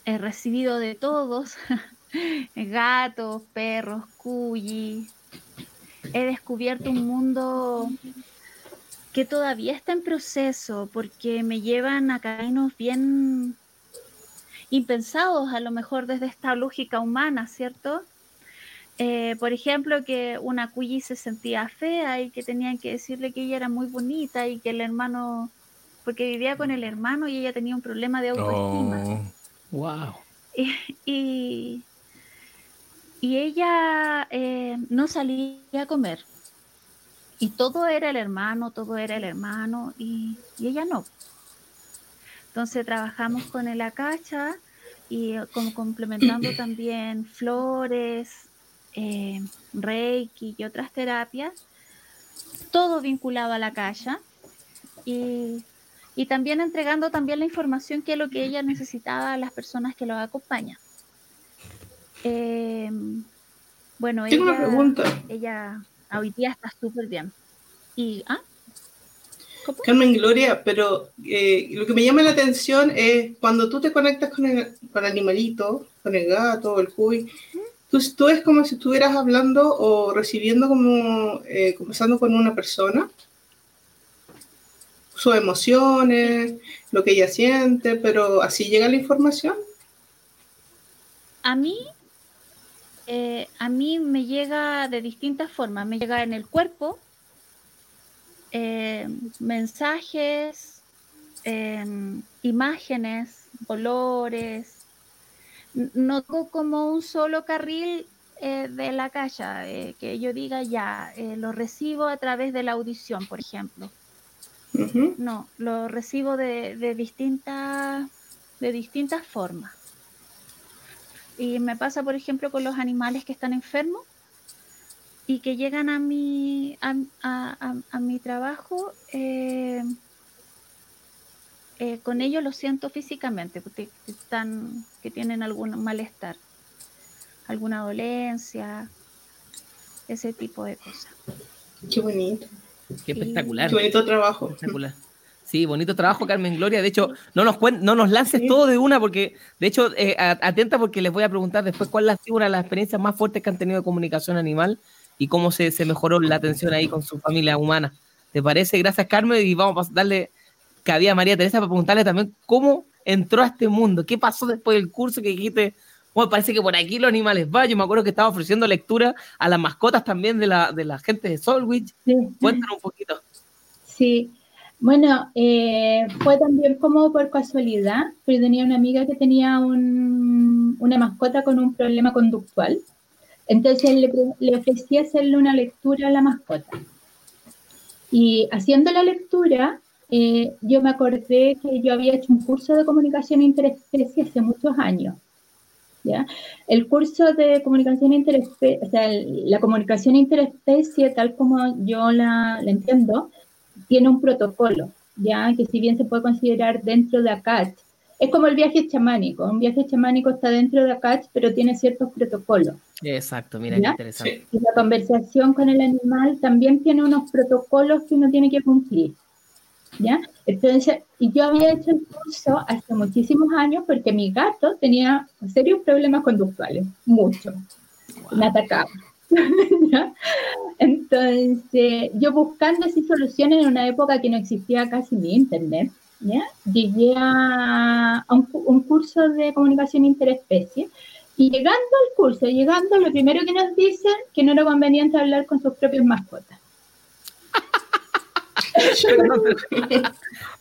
he recibido de todos, gatos, perros, cuyis. He descubierto un mundo que todavía está en proceso porque me llevan a caminos bien impensados, a lo mejor desde esta lógica humana, ¿cierto? Eh, por ejemplo, que una cuyi se sentía fea y que tenían que decirle que ella era muy bonita y que el hermano, porque vivía con el hermano y ella tenía un problema de autoestima. Oh. Wow. Y, y, y ella eh, no salía a comer. Y todo era el hermano, todo era el hermano, y, ella no. Entonces trabajamos con el acacha y eh, como complementando también flores, eh, reiki y otras terapias, todo vinculado a la cacha y, y también entregando también la información que es lo que ella necesitaba a las personas que lo acompañan. Eh, bueno, Tengo una ella, pregunta. ella hoy día está súper bien. Y, ¿ah? ¿Cómo? Carmen Gloria, pero eh, lo que me llama la atención es cuando tú te conectas con el, con el animalito, con el gato, el cuy, tú, tú es como si estuvieras hablando o recibiendo como, eh, conversando con una persona, sus emociones, lo que ella siente, pero así llega la información. A mí, eh, a mí me llega de distintas formas. Me llega en el cuerpo, eh, mensajes, em, imágenes, olores. N- No tengo como un solo carril eh, de la calle, eh, que yo diga ya, eh, lo recibo a través de la audición, por ejemplo. No, lo recibo de, de distintas, de distintas formas. Y me pasa, por ejemplo, con los animales que están enfermos y que llegan a mi, a, a- a- a mi trabajo, eh, eh, con ellos lo siento físicamente, porque están, que tienen algún malestar, alguna dolencia, ese tipo de cosas. Qué bonito, Qué espectacular. qué bonito trabajo. Espectacular. Sí, bonito trabajo, Carmen Gloria. De hecho, no nos, cuen- no nos lances todo de una, porque, de hecho, eh, atenta porque les voy a preguntar después cuál ha sido una de las experiencias más fuertes que han tenido de comunicación animal y cómo se, se mejoró la atención ahí con su familia humana. ¿Te parece? Gracias, Carmen, y vamos a darle cabida a María Teresa para preguntarle también cómo entró a este mundo, qué pasó después del curso que dijiste, bueno, parece que por aquí los animales van. Yo me acuerdo que estaba ofreciendo lectura a las mascotas también de la, de la gente de Solwich. Sí. Cuéntanos un poquito. Sí, Bueno, eh, fue también como por casualidad, pero tenía una amiga que tenía un- una mascota con un problema conductual. Entonces le, le ofrecí hacerle una lectura a la mascota. Y haciendo la lectura, eh, yo me acordé que yo había hecho un curso de comunicación interespecie hace muchos años. ¿ya? El curso de comunicación interespecie, o sea, la comunicación interespecie, tal como yo la, la entiendo, tiene un protocolo, ya que si bien se puede considerar dentro de ACAT, es como el viaje chamánico. Un viaje chamánico está dentro de ACAT, pero tiene ciertos protocolos. Exacto, mira ¿Ya? qué interesante. Y la conversación con el animal también tiene unos protocolos que uno tiene que cumplir. ¿Ya? Entonces, y yo había hecho el curso hace muchísimos años porque mi gato tenía serios problemas conductuales, muchos. Me atacaba. ¿Ya? Entonces, yo buscando así soluciones en una época que no existía casi ni internet, ¿ya? llegué a, un, un curso de comunicación interespecie y llegando al curso, llegando, lo primero que nos dicen que no era conveniente hablar con sus propias mascotas.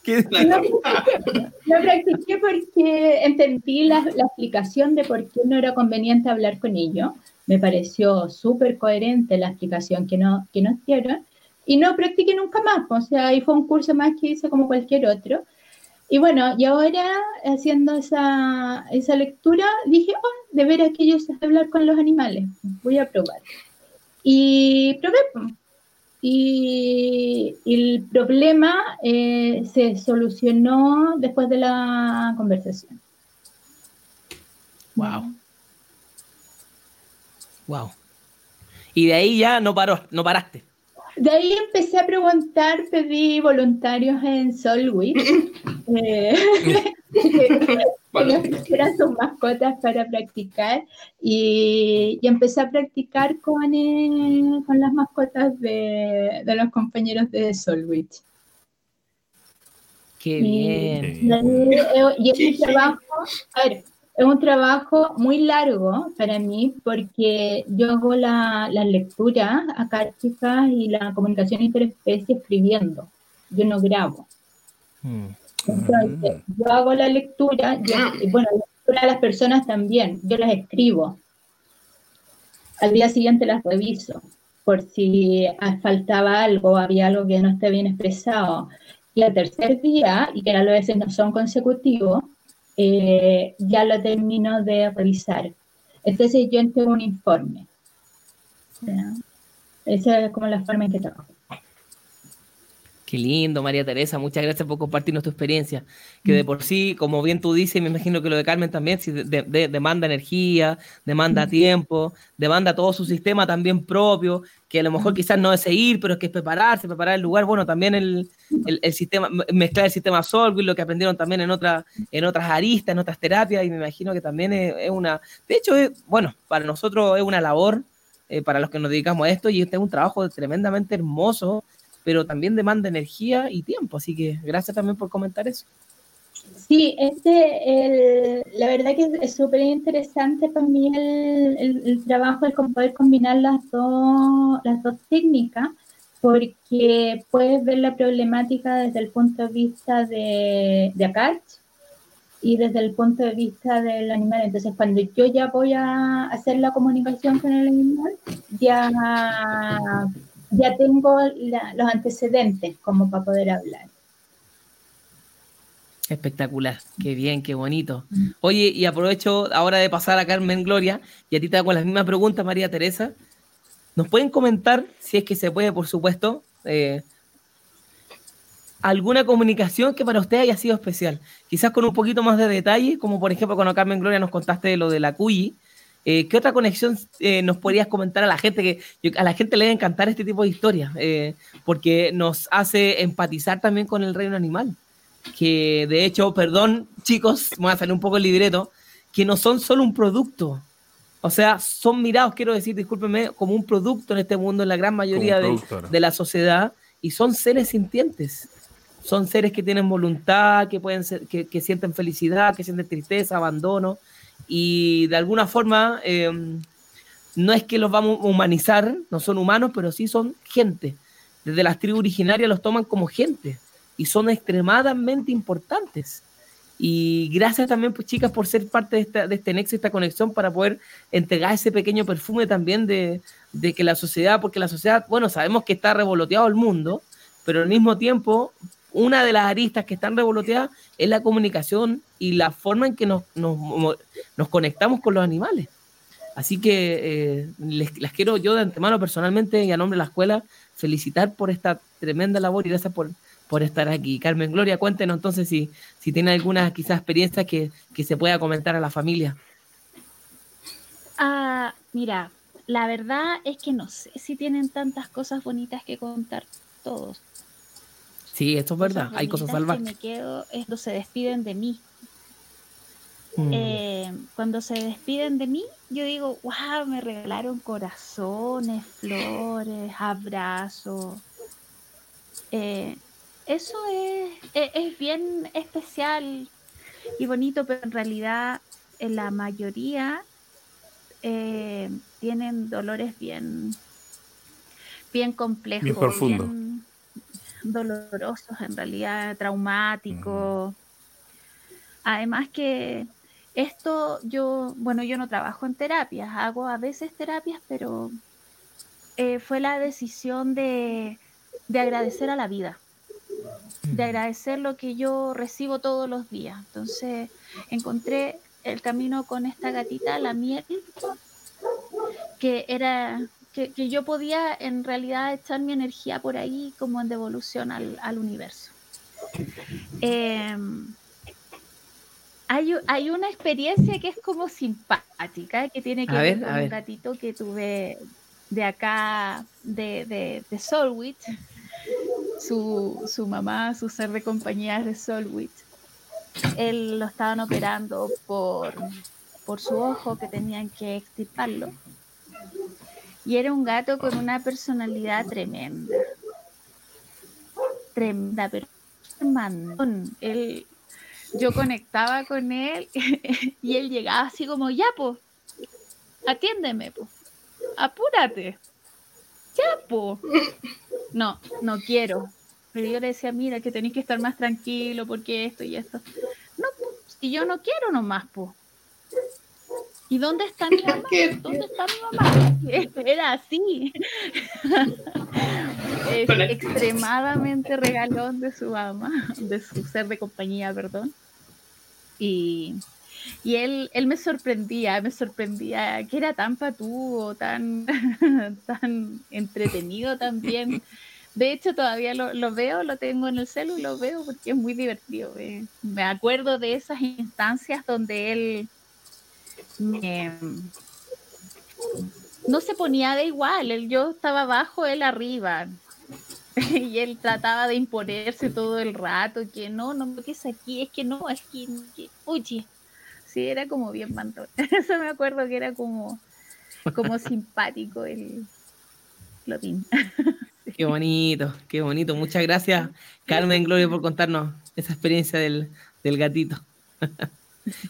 ¿Qué- La Lo practiqué, lo practiqué porque entendí la, la explicación de por qué no era conveniente hablar con ellos. Me pareció súper coherente la explicación que, no, que nos dieron y no practiqué nunca más. O sea, ahí fue un curso más que hice como cualquier otro. Y bueno, y ahora haciendo esa, esa lectura dije, oh, de veras que yo sé hablar con los animales, voy a probar. Y probé. pues. Y, y el problema eh, se solucionó después de la conversación. Wow. Wow. Y de ahí ya no paró, no paraste. De ahí empecé a preguntar, pedí voluntarios en Solwich. eh, que nos trajeran sus mascotas para practicar y, y empecé a practicar con, eh, con las mascotas de, de los compañeros de Solwich. Qué Y- bien. Y, eh, y es Sí, un sí. trabajo, a ver, es un trabajo muy largo para mí porque yo hago la, las lecturas acárticas y la comunicación interespecie escribiendo. Yo no grabo. Mm. Entonces, yo hago la lectura, yo, y bueno, la lectura a las personas también, yo las escribo. Al día siguiente las reviso, por si faltaba algo, había algo que no esté bien expresado. Y al tercer día, y que a veces no son consecutivos, eh, ya lo termino de revisar. Entonces yo entrego un informe. Esa es como la forma en que trabajo. Qué lindo, María Teresa. Muchas gracias por compartirnos tu experiencia. Que de por sí, como bien tú dices, me imagino que lo de Carmen también, de- de- demanda energía, demanda tiempo, demanda todo su sistema también propio, que a lo mejor quizás no es seguir, pero es que es prepararse, preparar el lugar. Bueno, también el, el, el sistema, mezclar el sistema Solvit, lo que aprendieron también en, otra, en otras aristas, en otras terapias, y me imagino que también es, es una. De hecho, es, bueno, para nosotros es una labor, eh, para los que nos dedicamos a esto, y este es un trabajo tremendamente hermoso pero también demanda energía y tiempo. Así que gracias también por comentar eso. Sí, este, el- la verdad que es súper interesante para mí el, el- el trabajo de poder combinar las dos, las dos técnicas, porque puedes ver la problemática desde el punto de vista de, de y desde el punto de vista del animal. Entonces, cuando yo ya voy a hacer la comunicación con el animal, ya, ya tengo la- los antecedentes como para poder hablar. Espectacular, qué bien, qué bonito. Oye, y aprovecho ahora de pasar a Carmen Gloria, y a ti te hago las mismas preguntas, María Teresa. ¿Nos pueden comentar, si es que se puede, por supuesto, eh, alguna comunicación que para usted haya sido especial? Quizás con un poquito más de detalle, como por ejemplo cuando Carmen Gloria nos contaste de lo de la CUI. Eh, ¿Qué otra conexión eh, nos podrías comentar a la gente? Que yo- a la gente le debe encantar este tipo de historias, eh, porque nos hace empatizar también con el reino animal que de hecho, perdón, chicos, me voy a salir un poco el libreto, que no son solo un producto. O sea, son mirados, quiero decir, discúlpenme, como un producto en este mundo, en la gran mayoría de, de la sociedad, y son seres sintientes. Son seres que tienen voluntad, que, pueden ser, que, que sienten felicidad, que sienten tristeza, abandono, y de alguna forma, eh, no es que los vamos a humanizar, no son humanos, pero sí son gente. Desde las tribus originarias los toman como gente y son extremadamente importantes. Y gracias también, pues chicas, por ser parte de, esta, de este nexo, esta conexión, para poder entregar ese pequeño perfume también de, de que la sociedad, porque la sociedad, bueno, sabemos que está revoloteado el mundo, pero al mismo tiempo, una de las aristas que están revoloteadas es la comunicación y la forma en que nos, nos, nos conectamos con los animales. Así que eh, les, las quiero yo de antemano personalmente y a nombre de la escuela felicitar por esta tremenda labor y gracias por, por estar aquí. Carmen Gloria, cuéntenos entonces si, si tiene alguna quizás experiencia que, que se pueda comentar a la familia. Ah, mira, la verdad es que no sé si tienen tantas cosas bonitas que contar todos. Sí, esto es verdad, hay cosas salvajes. Que me quedo es cuando se despiden de mí. Mm. Eh, cuando se despiden de mí, yo digo, wow, me regalaron corazones, flores, abrazos. Eh, eso es, es, es bien especial y bonito, pero en realidad en la mayoría eh, tienen dolores bien, bien complejos, Bien profundo. bien dolorosos, en realidad traumáticos. Además que esto yo, bueno, yo no trabajo en terapias, hago a veces terapias, pero eh, fue la decisión de, de agradecer a la vida, de agradecer lo que yo recibo todos los días. Entonces encontré el camino con esta gatita, la miel, que era que, que yo podía en realidad echar mi energía por ahí como en devolución al, al universo. Eh, hay, hay una experiencia que es como simpática, que tiene que A ver, con un gatito que tuve de acá, de, de, de Solwich. Su, su mamá, su ser de compañía de Solwich. Él lo estaban operando por, por su ojo, que tenían que extirparlo. Y era un gato con una personalidad tremenda. Tremenda, pero mandón. Él, yo conectaba con él y él llegaba así como, ya, pues, atiéndeme, pues, apúrate, ya, pues. No, no quiero. Pero yo le decía, mira, que tenéis que estar más tranquilo porque esto y esto. No, pues, y yo no quiero nomás, pues. ¿Y dónde está mi mamá? ¿Dónde está mi mamá? Era así. Es extremadamente regalón de su mamá, de su ser de compañía, perdón. Y, y él, él me sorprendía, me sorprendía que era tan patudo, tan, tan entretenido también. De hecho, todavía lo, lo veo, lo tengo en el celu y lo veo porque es muy divertido. eh. Me acuerdo de esas instancias donde él me- no se ponía de igual, él, yo estaba abajo, él arriba. Y él trataba de imponerse todo el rato, que no, no me es aquí, es que no, es que, que-. Sí, era como bien mandón. Eso me acuerdo que era como, como simpático el Clotín. Qué bonito, qué bonito. Muchas gracias, Carmen Gloria, por contarnos esa experiencia del, del gatito.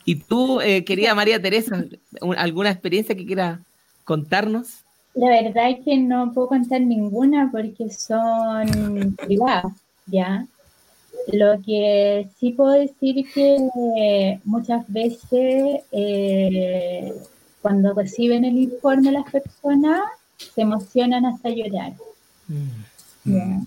Y tú, eh, querida María Teresa, un- ¿alguna experiencia que quieras contarnos? La verdad es que no puedo contar ninguna porque son privadas, ¿ya? Lo que sí puedo decir que eh, muchas veces eh, cuando reciben el informe las personas se emocionan hasta llorar. ¿ya?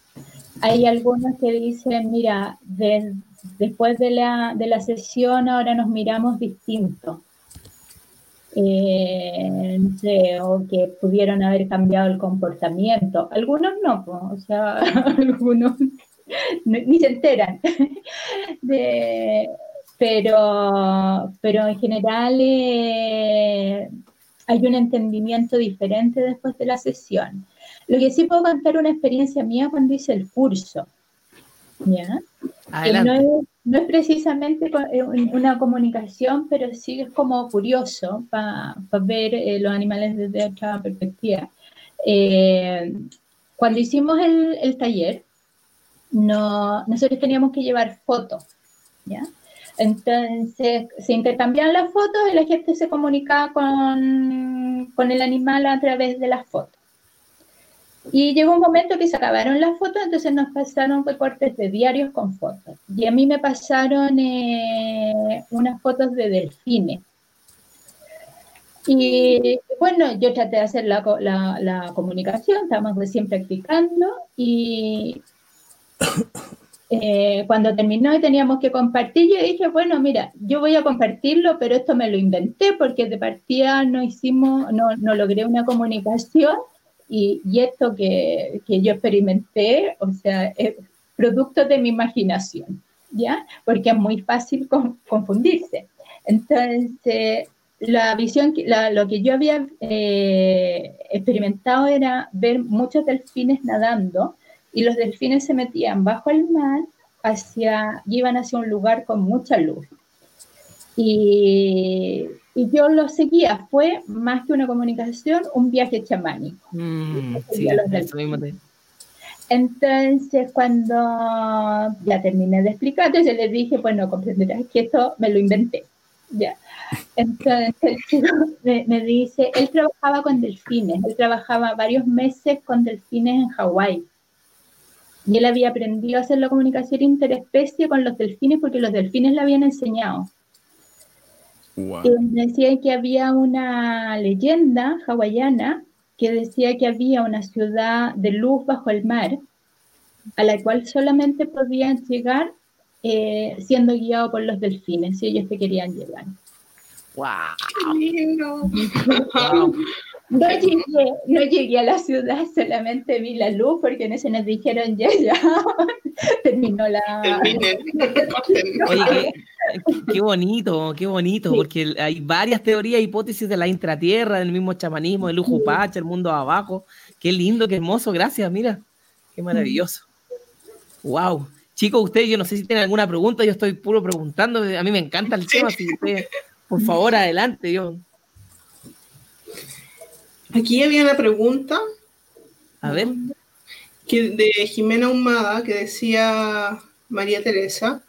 Hay algunos que dicen, mira, de- después de la, de la sesión ahora nos miramos distintos. Eh, o que pudieron haber cambiado el comportamiento. Algunos no, o sea, algunos ni, se enteran. Pero, pero en general eh, hay un entendimiento diferente después de la sesión. Lo que sí puedo contar una experiencia mía cuando hice el curso. ¿ya? No Adelante. es, no es precisamente eh, un- una comunicación, pero sí es como curioso para ver eh, los animales desde otra perspectiva. Eh, cuando hicimos el, el taller, no, nosotros teníamos que llevar fotos, ¿ya? Entonces se intercambiaban las fotos y la gente se comunicaba con, con el animal a través de las fotos. Y llegó un momento que se acabaron las fotos, entonces nos pasaron recortes de diarios con fotos. Y a mí me pasaron eh, unas fotos de delfines. Y bueno, yo traté de hacer la, la, la comunicación, estábamos recién practicando y eh, cuando terminó y teníamos que compartir, yo dije, bueno, mira, yo voy a compartirlo, pero esto me lo inventé porque de partida no hicimos, no, no logré una comunicación y, esto que, que, yo experimenté, o sea, es producto de mi imaginación, ¿ya? Porque es muy fácil con, confundirse. Entonces, la visión, lo que yo había eh, experimentado era ver muchos delfines nadando y los delfines se metían bajo el mar hacia, iban hacia un lugar con mucha luz. Y, y yo lo seguía, fue más que una comunicación, un viaje chamánico. Mm, sí. Entonces, cuando ya terminé de explicar, yo les dije, bueno, comprenderás que esto me lo inventé. Ya. Entonces me, me, dice, él trabajaba con delfines, él trabajaba varios meses con delfines en Hawái. Y él había aprendido a hacer la comunicación interespecie con los delfines porque los delfines le habían enseñado. Wow. Decía que había una leyenda hawaiana que decía que había una ciudad de luz bajo el mar a la cual solamente podían llegar eh, siendo guiado por los delfines si ellos te querían llevar. ¡Wow! Qué lindo. No llegué, no llegué a la ciudad, solamente vi la luz porque en ese nos dijeron ya, ya, terminó la... Oye, qué, qué, bonito, qué bonito, sí. porque hay varias teorías, hipótesis de la intratierra, del mismo chamanismo, del Ujupacha, el mundo abajo. Qué lindo, qué hermoso, gracias, mira, qué maravilloso. Wow. Chicos, ustedes, yo no sé si tienen alguna pregunta, yo estoy puro preguntando, a mí me encanta el tema, si ustedes, por favor, adelante, yo... Aquí había una pregunta. A ver. Que de Jimena Humada, que decía María Teresa.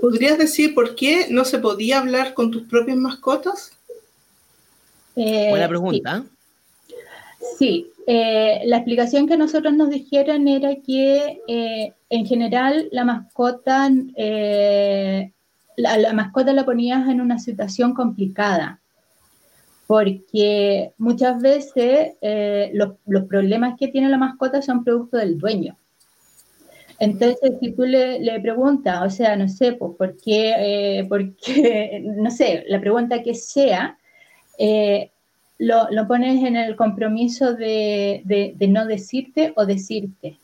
¿Podrías decir por qué no se podía hablar con tus propias mascotas? Eh, Buena pregunta. Sí, sí. Eh, la explicación que nosotros nos dijeron era que eh, en general la mascota, eh, la, la mascota la ponías en una situación complicada porque muchas veces eh, los, los, problemas que tiene la mascota son producto del dueño. Entonces, si tú le, le preguntas, o sea, no sé, pues, ¿por qué? Eh, porque, no sé, la pregunta que sea, eh, lo, lo, pones en el compromiso de, de, de, no decirte o decirte.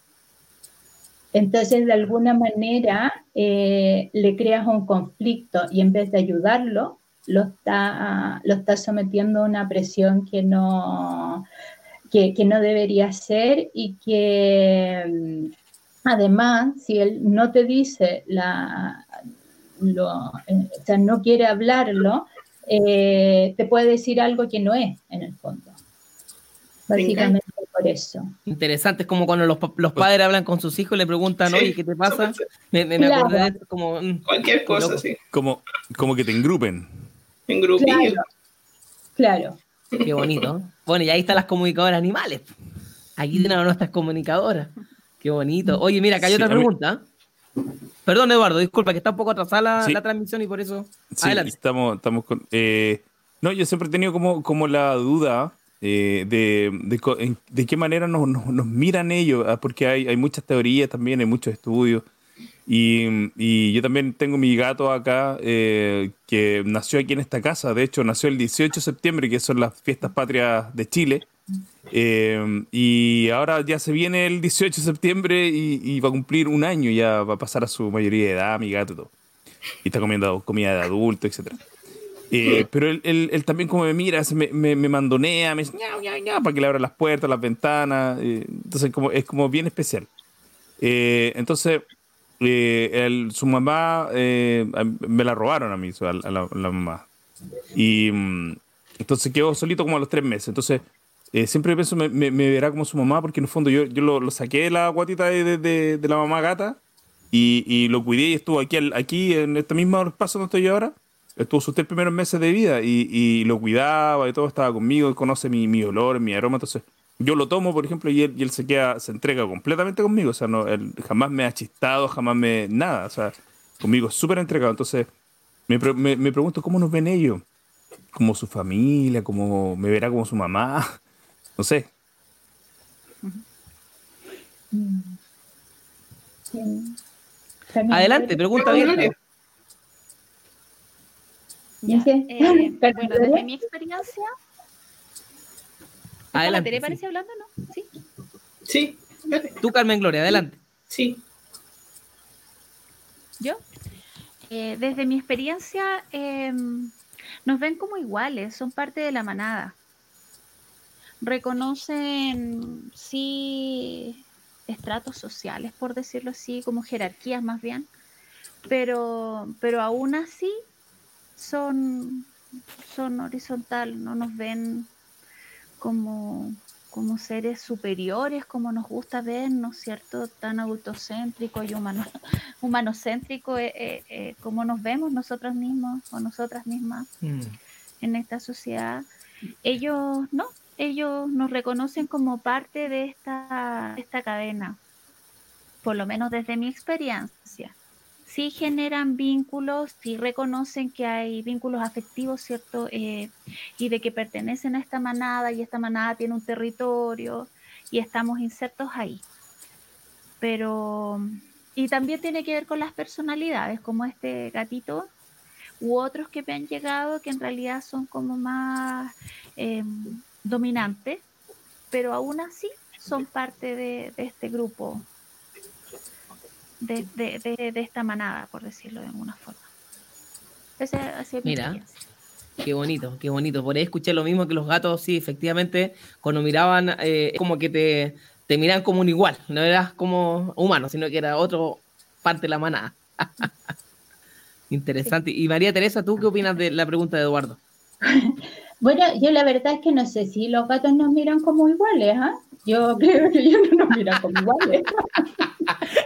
Entonces, de alguna manera, eh, le creas un conflicto y en vez de ayudarlo, lo está, lo está sometiendo a una presión que no, que, que no debería ser y que además, si él no te dice la, lo, eh, o sea, no quiere hablarlo, eh, te puede decir algo que no es en el fondo. Básicamente por eso. Interesante, es como cuando los, los padres hablan con sus hijos y le preguntan, oye, ¿qué te pasa? Me, me, me claro. acordé de esto como... Cualquier cosa, loco. sí. Como, como que te engrupen. En grupillo. Claro. claro. Qué bonito. Bueno, y ahí están las comunicadoras animales. Aquí tenemos nuestras comunicadoras. Qué bonito. Oye, mira, acá hay sí, otra pregunta. Perdón, Eduardo, disculpa, que está un poco atrasada la, sí. la transmisión y por eso. Sí, Adelante. estamos, estamos con. Eh, no, yo siempre he tenido como, como la duda eh, de, de, de, qué manera nos, nos, nos, miran ellos, ah, porque hay, hay muchas teorías también, hay muchos estudios. Y, y, yo también tengo mi gato acá eh, que nació aquí en esta casa. De hecho, nació el 18 de septiembre, que son las fiestas patrias de Chile. Eh, y ahora ya se viene el 18 de septiembre y, y, va a cumplir un año, ya va a pasar a su mayoría de edad, mi gato y todo. Y está comiendo comida de adulto, etc. Eh, pero él, él, él, también como me mira, me, me, me mandonea, me dice ñau, ñau, para que le abra las puertas, las ventanas. entonces como, es como bien especial. entonces eh, el, su mamá eh, me la robaron a mí, a la, mamá. Y um, entonces quedó solito como a los tres meses. Entonces eh, siempre pienso, me, me, verá como su mamá, porque en el fondo yo, yo lo, saqué de la guatita de, de, la mamá gata y, y, lo cuidé y estuvo aquí, aquí en este mismo espacio donde estoy ahora. Estuvo sus tres primeros meses de vida y, y lo cuidaba y todo, estaba conmigo, conoce mi, mi olor, mi aroma. Entonces yo lo tomo, por ejemplo, y él, y él se queda, se entrega completamente conmigo. O sea, no, él jamás me ha chistado, jamás me. nada. O sea, conmigo es súper entregado. Entonces, me, pre- me- me pregunto cómo nos ven ellos. Como su familia, como me verá como su mamá. No sé. Adelante, pregunta abierta. Ya sé. Eh, bueno, desde mi experiencia. ¿Está la Adelante. Sí. parece hablando, no? Sí. Sí, dale. Tú, Carmen Gloria, adelante. sí. ¿Yo? Eh, desde mi experiencia, em, nos ven como iguales, son parte de la manada. Reconocen, sí, estratos sociales, por decirlo así, como jerarquías más bien, pero, pero aún así son, son horizontal, no nos ven como, como seres superiores, como nos gusta vernos, ¿cierto? Tan autocéntrico y humano, humanocéntrico eh, eh, eh, como nos vemos nosotros mismos o nosotras mismas Mm. en esta sociedad. Ellos no, ellos nos reconocen como parte de esta, de esta cadena, por lo menos desde mi experiencia. Sí generan vínculos, sí reconocen que hay vínculos afectivos, ¿cierto? Eh, y de que pertenecen a esta manada y esta manada tiene un territorio y estamos insertos ahí. Pero, y también tiene que ver con las personalidades, como este gatito u otros que me han llegado que en realidad son como más eh, dominantes, pero aún así son parte de este grupo, de, de- de- de esta manada, por decirlo de alguna forma. Ese, así es mi Mira. experiencia. Qué bonito, qué bonito. Por ahí escuché lo mismo que los gatos, sí, efectivamente, cuando miraban, eh, como que te, te miran como un igual, no eras como humano, sino que era otro parte de la manada. Interesante. Y María Teresa, ¿tú qué opinas de la pregunta de Eduardo? Bueno, yo la verdad es que no sé si los gatos nos miran como iguales, ¿ah? Yo creo que ellos no nos miran como iguales.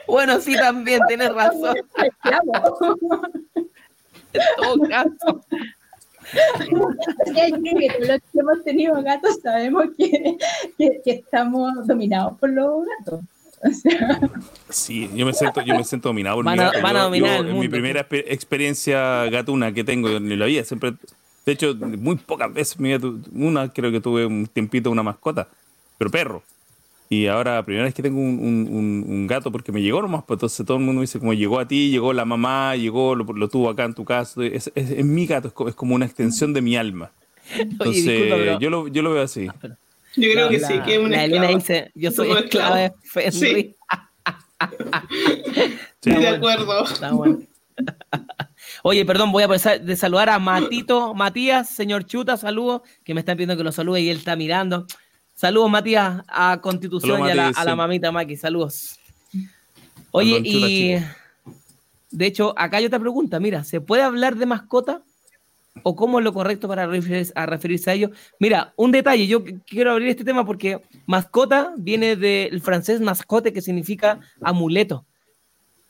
Bueno, sí, también tienes razón, en todo caso. O sea, yo creo que todos los que hemos tenido gatos sabemos que, que- que estamos dominados por los gatos. O sea, Sí, yo me siento, yo me siento dominado por Van mi a- gato. van a dominar yo, el en mi mundo. primera exper- experiencia gatuna que tengo, yo ni lo había, siempre, de hecho, muy pocas veces, gato- una creo que tuve un tiempito una mascota, pero perro. Y ahora, primera vez que tengo un, un- un- un gato, porque me llegó nomás, pues entonces todo el mundo dice, como llegó a ti, llegó la mamá, llegó, lo, lo tuvo acá en tu casa, es, es- es mi gato, es co- es como una extensión de mi alma. Entonces, disculpa, pero- yo, lo, yo lo veo así. Yo creo La- que sí, que es una La Elena esclava. dice, yo soy esclava de. Fenry. Sí. Estoy de acuerdo. Está bueno. Oye, perdón, voy a pasar de saludar a Matito, Matías, señor Chuta, saludos, que me están pidiendo que lo salude y él está mirando. Saludos, Matías, a Constitución y a la, a mamita Maki, saludos. Oye, y de hecho, acá hay otra pregunta, mira, ¿se puede hablar de mascota? ¿O cómo es lo correcto para referirse a, referirse a ello? Mira, un detalle, yo qu- quiero abrir este tema porque mascota viene del francés mascote, que significa amuleto.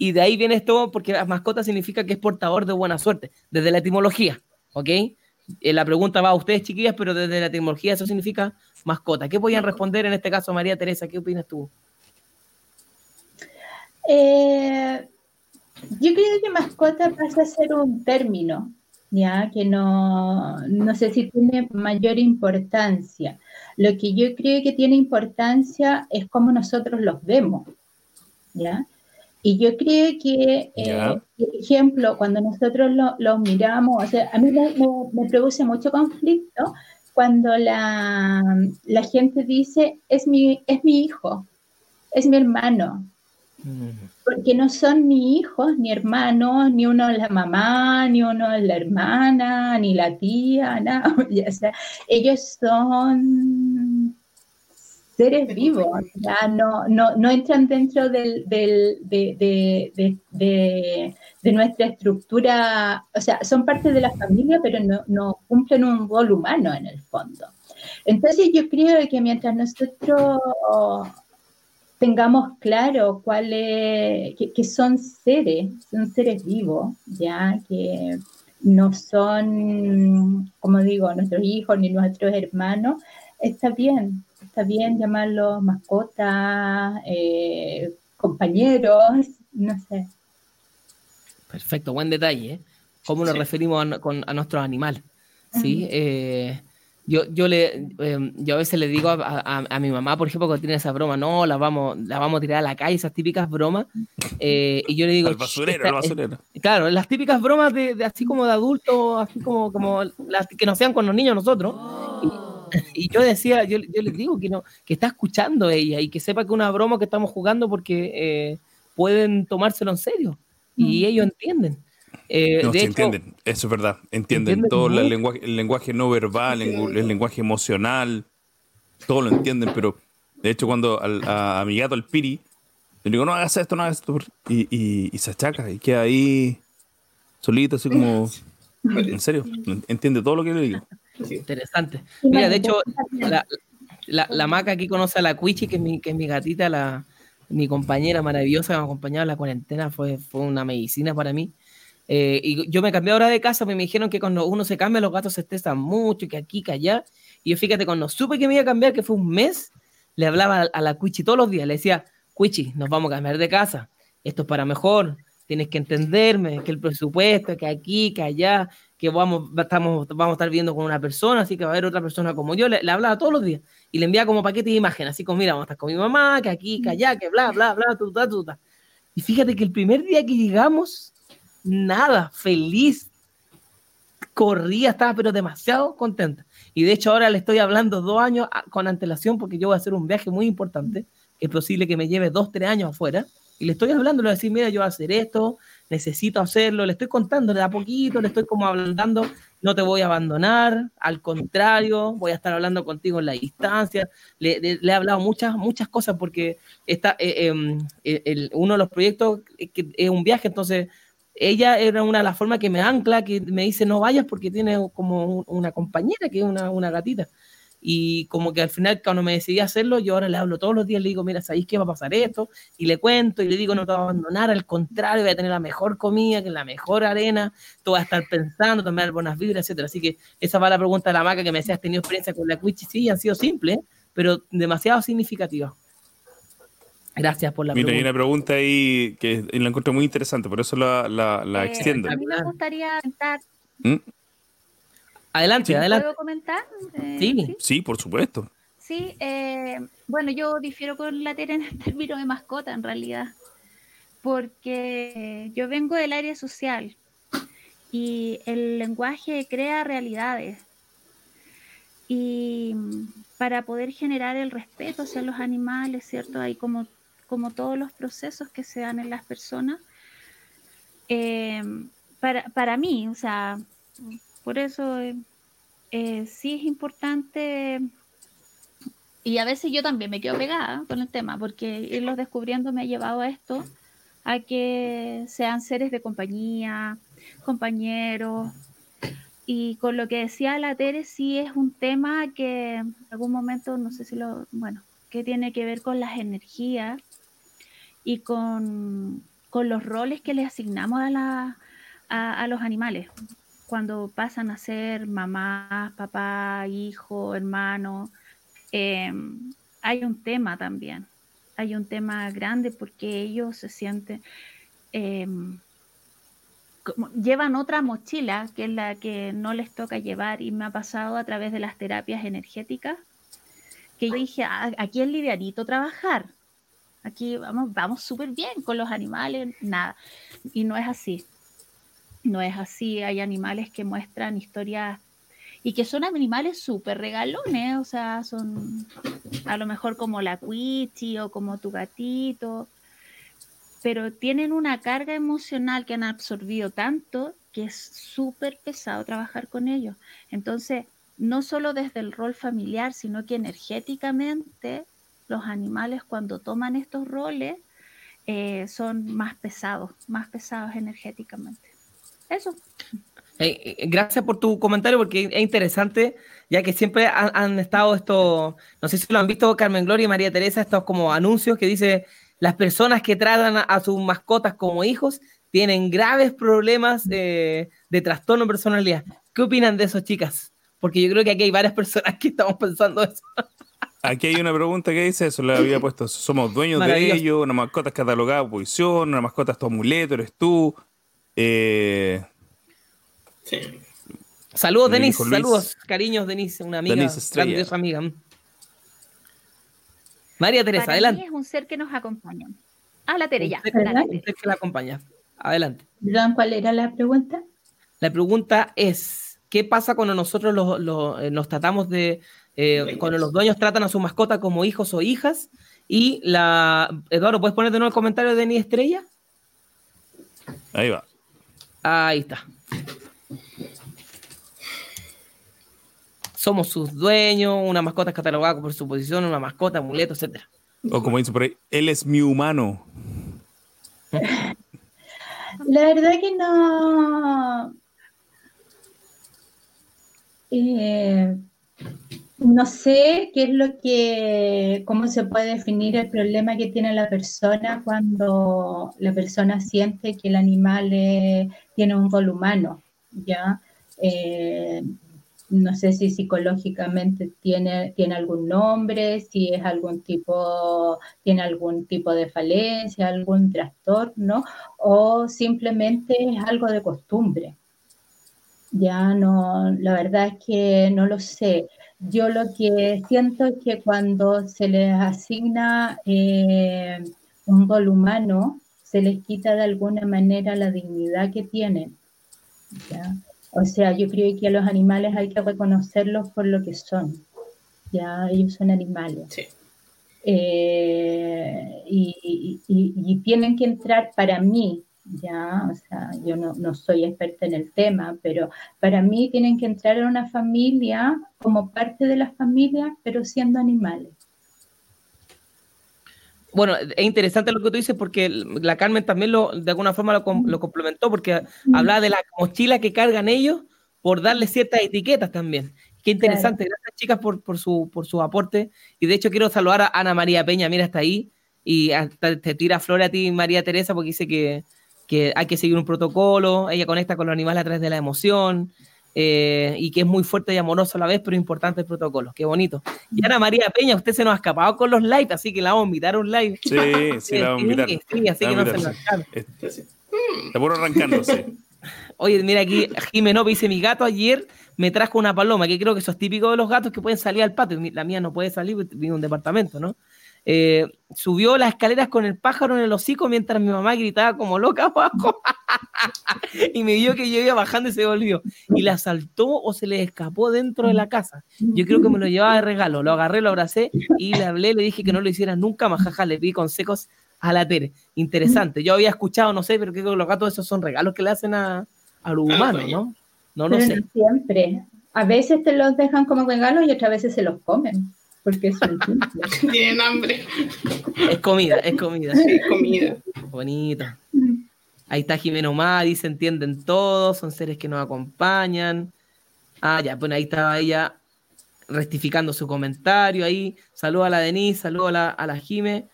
Y de ahí viene esto porque la mascota significa que es portador de buena suerte, desde la etimología, ¿ok? Eh, la pregunta va a ustedes, chiquillas, pero desde la etimología eso significa mascota. ¿Qué podían responder en este caso, María Teresa? ¿Qué opinas tú? eh, yo creo que mascota pasa a ser un término, ya que no, no sé si tiene mayor importancia. Lo que yo creo que tiene importancia es cómo nosotros los vemos, ¿ya? Y yo creo que, eh, por ejemplo, cuando nosotros lo- los miramos, o sea, a mí me, produce mucho conflicto cuando la, la gente dice, es mi, es mi hijo, es mi hermano, porque no son ni hijos, ni hermanos, ni uno es la mamá, ni uno es la hermana, ni la tía, nada. O sea, ellos son seres vivos, ya no, no, no entran dentro del, del- de, de- de- de- nuestra estructura, o sea, son parte de la familia, pero no, no cumplen un rol humano en el fondo. Entonces yo creo que mientras nosotros tengamos claro cuáles, que, que son seres, son seres vivos, ya que no son, como digo, nuestros hijos ni nuestros hermanos, está bien, está bien llamarlos mascotas, eh, compañeros, no sé. Perfecto, buen detalle. ¿eh? ¿Cómo nos referimos a, con, a nuestros animales? ¿sí? Eh, yo, yo, le, em, yo a veces le digo a, a, mi mamá, por ejemplo, cuando tiene esa broma, no, la vamos, la vamos a tirar a la calle, esas típicas bromas. Eh, y yo le digo. Al basurero, al basurero. claro, las típicas bromas de, de, así como de adultos, así como, como las que nos sean con los niños nosotros. Y, y, yo decía, yo, yo les digo que, no, que está escuchando ella y que sepa que una broma que estamos jugando porque eh, pueden tomárselo en serio. Y ellos entienden. Eh, no, de hecho, entienden, eso es verdad, entienden, ¿entienden todo el lenguaje, el lenguaje, no verbal, el, el, lenguaje emocional, todo lo entienden, pero de hecho cuando al, a, a, mi gato, el Piri, le digo, no hagas esto, no hagas esto, y, y, y se achaca y queda ahí solito, así como, en serio, entiende todo lo que le digo. Interesante. Mira, de hecho, la, la, la maca aquí conoce a la Cuichi, que es mi, que es mi gatita, la, mi compañera maravillosa que me ha acompañado en la cuarentena, fue, fue una medicina para mí. Eh, y yo me cambié ahora de casa, me dijeron que cuando uno se cambia los gatos se estresan mucho, que aquí, que allá. Y yo fíjate, cuando supe que me iba a cambiar, que fue un mes, le hablaba a la Cuichi todos los días, le decía, Cuichi, nos vamos a cambiar de casa, esto es para mejor, tienes que entenderme, que el presupuesto, que aquí, que allá, que vamos, estamos, vamos a estar viendo con una persona, así que va a haber otra persona como yo, le, le hablaba todos los días y le enviaba como paquete de imágenes, así como, mira, vamos a estar con mi mamá, que aquí, que allá, que bla, bla, bla, tuta, tuta. Y fíjate que el primer día que llegamos, nada, feliz, corría, estaba pero demasiado contenta. Y de hecho ahora le estoy hablando dos años con antelación porque yo voy a hacer un viaje muy importante, que es posible que me lleve dos, tres años afuera. Y le estoy hablando, le voy a decir, mira, yo voy a hacer esto, necesito hacerlo, le estoy contando de a poquito, le estoy como hablando, no te voy a abandonar, al contrario, voy a estar hablando contigo en la distancia. Le, he hablado muchas, muchas cosas porque está, eh, eh, el, uno de los proyectos es un viaje, entonces ella era una de las formas que me ancla, que me dice no vayas porque tiene como una compañera que es una, una gatita. Y como que al final, cuando me decidí hacerlo, yo ahora le hablo todos los días, le digo, mira, ¿sabéis qué va a pasar esto? Y le cuento y le digo, no te voy a abandonar, al contrario, voy a tener la mejor comida, que la mejor arena, tú vas a estar pensando, tomar buenas vibras, etcétera. Así que esa va la pregunta de la maca que me decía, ¿has tenido experiencia con la Twitch? Sí, han sido simples, pero demasiado significativas. Gracias por la Mira, pregunta. hay una pregunta ahí que la encuentro muy interesante, por eso la, la, la Eh, extiendo. a mí me gustaría comentar. ¿Mm? Adelante, adelante. ¿Puedo comentar? Eh, Sí. Sí, por supuesto. Sí, eh, bueno, yo difiero con la Tere en el término de mascota, en realidad, porque yo vengo del área social y el lenguaje crea realidades. Y para poder generar el respeto hacia los animales, ¿cierto? Hay como, como todos los procesos que se dan en las personas. Eh, para, para mí, o sea, por eso eh, sí es importante y a veces yo también me quedo pegada con el tema, porque irlos descubriendo me ha llevado a esto, a que sean seres de compañía, compañeros. Y con lo que decía la Tere, sí es un tema que en algún momento, no sé si lo, bueno, que tiene que ver con las energías y con, con los roles que le asignamos a, la, a los animales cuando pasan a ser mamá, papá, hijo, hermano, eh, hay un tema también, hay un tema grande porque ellos se sienten, como, llevan otra mochila que es la que no les toca llevar y me ha pasado a través de las terapias energéticas que yo dije, "Ah, aquí es livianito trabajar, aquí vamos, vamos súper bien con los animales, nada, y no es así. No es así, hay animales que muestran historias y que son animales súper regalones, o sea, son a lo mejor como la cuichi o como tu gatito, pero tienen una carga emocional que han absorbido tanto que es súper pesado trabajar con ellos. Entonces, no solo desde el rol familiar, sino que energéticamente los animales cuando toman estos roles eh, son más pesados, más pesados energéticamente. Eso. Eh, eh, gracias por tu comentario porque es interesante, ya que siempre han, han, estado estos, no sé si lo han visto Carmen Gloria y María Teresa, estos como anuncios que dice las personas que tratan a, a sus mascotas como hijos tienen graves problemas de, de trastorno de personalidad. ¿Qué opinan de eso, chicas? Porque yo creo que aquí hay varias personas que estamos pensando eso. Aquí hay una pregunta que dice eso, le había puesto, somos dueños de ellos, una mascota es catalogada por posición, una mascota es tu amuleto, eres tú. Eh, Sí. Saludos, Luis. Saludos, cariños, Denise, una amiga, Denise grandiosa amiga. María Teresa, Para adelante. mí es un ser que nos acompaña. Ah, la Tere, ya. Usted Tere. que la acompaña. Adelante. ¿cuál era la pregunta? La pregunta es, ¿qué pasa cuando nosotros los, los, eh, nos tratamos de, eh, cuando los dueños tratan a su mascota como hijos o hijas? Y la, Eduardo, ¿puedes poner de nuevo el comentario de Denis Estrella? ahí va. Ahí está. Somos sus dueños, una mascota es catalogada por su posición, una mascota, amuleto, etcétera. O como dice por ahí, él es mi humano. La verdad que no. eh, no sé qué es lo que, cómo se puede definir el problema que tiene la persona cuando la persona siente que el animal tiene un rol humano, ¿ya? Eh, no sé si psicológicamente tiene, tiene algún nombre, si es algún tipo, tiene algún tipo de falencia, algún trastorno, o simplemente es algo de costumbre. Ya no, la verdad es que no lo sé. Yo lo que siento es que cuando se les asigna eh, un rol humano, se les quita de alguna manera la dignidad que tienen. ¿ya? O sea, yo creo que a los animales hay que reconocerlos por lo que son. Ya, ellos son animales. Sí. Eh, y, y- y- y tienen que entrar para mí, ya, o sea, yo no, no soy experta en el tema, pero para mí tienen que entrar en una familia como parte de la familia, pero siendo animales. Bueno, es interesante lo que tú dices porque la Carmen también lo, de alguna forma lo, lo complementó porque hablaba de la mochila que cargan ellos por darle ciertas etiquetas también. Qué interesante, gracias chicas por, por, su, por su aporte. Y de hecho quiero saludar a Ana María Peña, mira, está ahí. Y hasta te tira flor a ti, María Teresa, porque dice que, que hay que seguir un protocolo, ella conecta con los animales a través de la emoción. eh, y que es muy fuerte y amoroso a la vez, pero importante el protocolo. Qué bonito. Y Ana María Peña, usted se nos ha escapado con los live, así que la vamos a invitar a un live. Sí, sí, la vamos a invitar. Sí, sí, así que no se nos Está puro arrancándose. Oye, mira aquí, Jimeno dice, mi gato ayer me trajo una paloma, que creo que eso es típico de los gatos que pueden salir al patio. La mía no puede salir, vive en un departamento, ¿no? Eh, subió las escaleras con el pájaro en el hocico mientras mi mamá gritaba como loca abajo. y me vio que yo iba bajando y se volvió. Y la saltó o se le escapó dentro de la casa. Yo creo que me lo llevaba de regalo. Lo agarré, lo abracé y le hablé, le dije que no lo hiciera nunca más. Jaja, le pedí consejos a la Tere. Interesante. Yo había escuchado, no sé, pero creo que los gatos esos son regalos que le hacen a, a los humanos. ¿no? No lo Pero sé. no siempre. A veces te los dejan como regalos y otras veces se los comen, porque son tienen hambre. Es comida, es comida. Sí, comida. Bonito. Ahí está Jimeno Má, dice, entienden todos, son seres que nos acompañan. Ah, ya, bueno, ahí estaba ella rectificando su comentario ahí. Saludo a la Denise, saludo a la, a la Jime.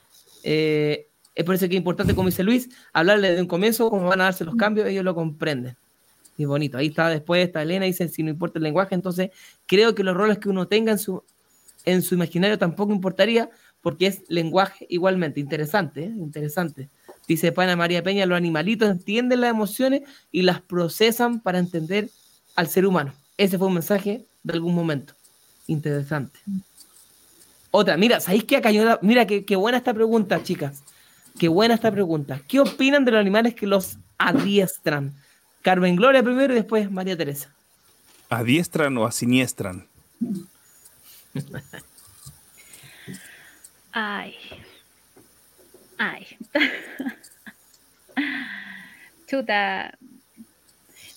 Eh, es por eso que es importante, como dice Luis, hablarle desde un comienzo cómo van a darse los cambios, ellos lo comprenden. Y bonito, ahí está después, está Elena, dice, si no importa el lenguaje, entonces creo que los roles que uno tenga en su, en su imaginario tampoco importaría, porque es lenguaje igualmente. Interesante, ¿eh? interesante. Dice Pana María Peña, los animalitos entienden las emociones y las procesan para entender al ser humano. Ese fue un mensaje de algún momento. Interesante. Otra, mira, ¿sabéis qué una- Mira, qué, qué buena esta pregunta, chicas. Qué buena esta pregunta. ¿Qué opinan de los animales que los adiestran? Carmen Gloria primero y después María Teresa. ¿Adiestran o asiniestran? Ay. Ay. Chuta.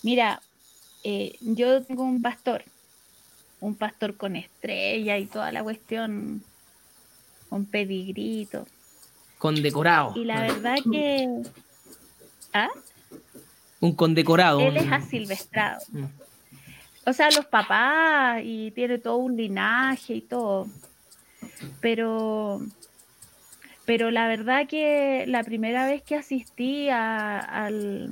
Mira, eh, yo tengo un pastor. Un pastor con estrella y toda la cuestión. Con pedigrito. Condecorado. Y la verdad que. ¿Ah? Un condecorado. Él es asilvestrado. Mm. O sea, los papás y tiene todo un linaje y todo. Pero, pero la verdad que la primera vez que asistí a- al,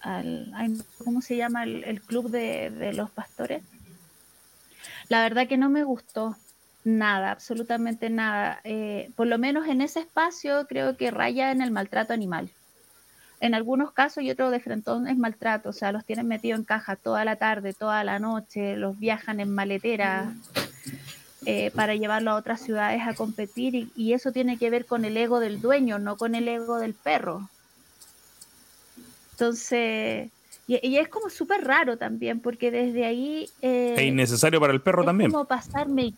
al ¿cómo se llama? El, club de, de los pastores. La verdad que no me gustó. Nada, absolutamente nada. Eh, por lo menos en ese espacio creo que raya en el maltrato animal. En algunos casos y otro de frentón es maltrato, o sea, los tienen metidos en caja toda la tarde, toda la noche, los viajan en maletera eh, para llevarlo a otras ciudades a competir y, y, eso tiene que ver con el ego del dueño, no con el ego del perro. Entonces, y, es como súper raro también, porque desde ahí... Eh, es innecesario para el perro es también. Como pasarme...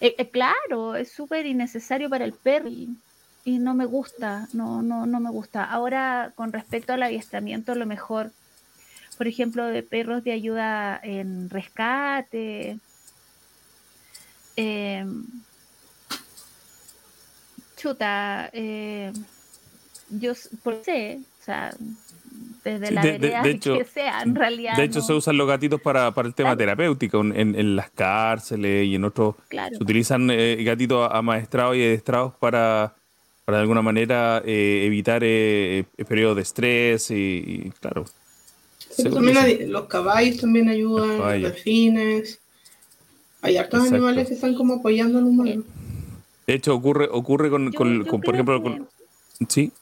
Eh, eh, claro, es súper innecesario para el perro y, no me gusta, no, no, no me gusta. Ahora, con respecto al adiestramiento, a lo mejor, por ejemplo, de perros de ayuda en rescate, em, chuta, yo por sé, o sea, desde la de, hecho, que sea, en realidad. De hecho, se usan los gatitos para, para el tema terapéutico en, en, las cárceles y en otros. Se utilizan eh, gatitos amaestrados y adiestrados para, para de alguna manera eh, evitar eh, periodos de estrés y, claro. también los caballos también ayudan, los, delfines. Hay hartos animales que están como apoyando al humano. De hecho, ocurre, ocurre con, con, por ejemplo, con, sí.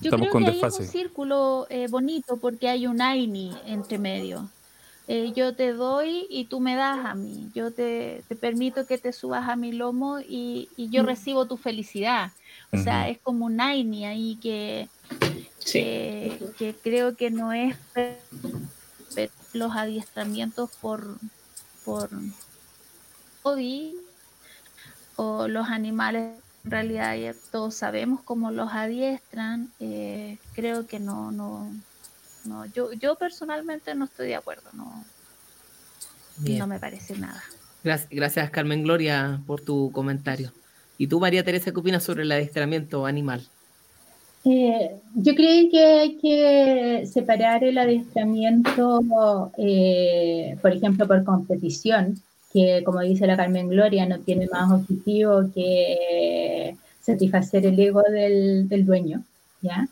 Yo creo que hay un círculo eh, bonito porque hay un AINI entre medio. Eh, yo te doy y tú me das a mí. Yo te, te permito que te subas a mi lomo y, y yo mm. recibo tu felicidad. O sea, es como un AINI ahí que, que, creo que no es los adiestramientos por, por o los animales en realidad ya todos sabemos cómo los adiestran, eh, creo que no, no, no, yo, yo personalmente no estoy de acuerdo, no, no me parece nada. Gracias, gracias Carmen Gloria por tu comentario. ¿Y tú, María Teresa, qué opinas sobre el adiestramiento animal? Eh, yo creo que hay que separar el adiestramiento, eh, por ejemplo, por competición, que como dice la Carmen Gloria, no tiene más objetivo que satisfacer el ego del, del dueño, ¿ya?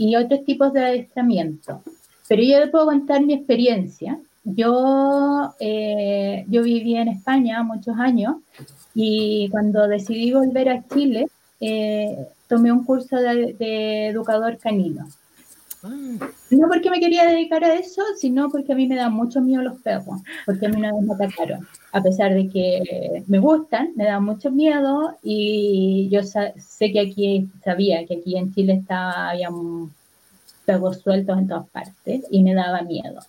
Y otros tipos de adiestramiento. Pero yo le puedo contar mi experiencia. Yo, eh, yo viví en España muchos años y cuando decidí volver a Chile, eh, tomé un curso de, de educador canino. No porque me quería dedicar a eso, sino porque a mí me dan mucho miedo los perros, porque a mí una vez me atacaron. A pesar de que me gustan, me dan mucho miedo y yo sé que aquí, sabía que aquí en Chile estaba, había perros sueltos en todas partes y me daba miedo.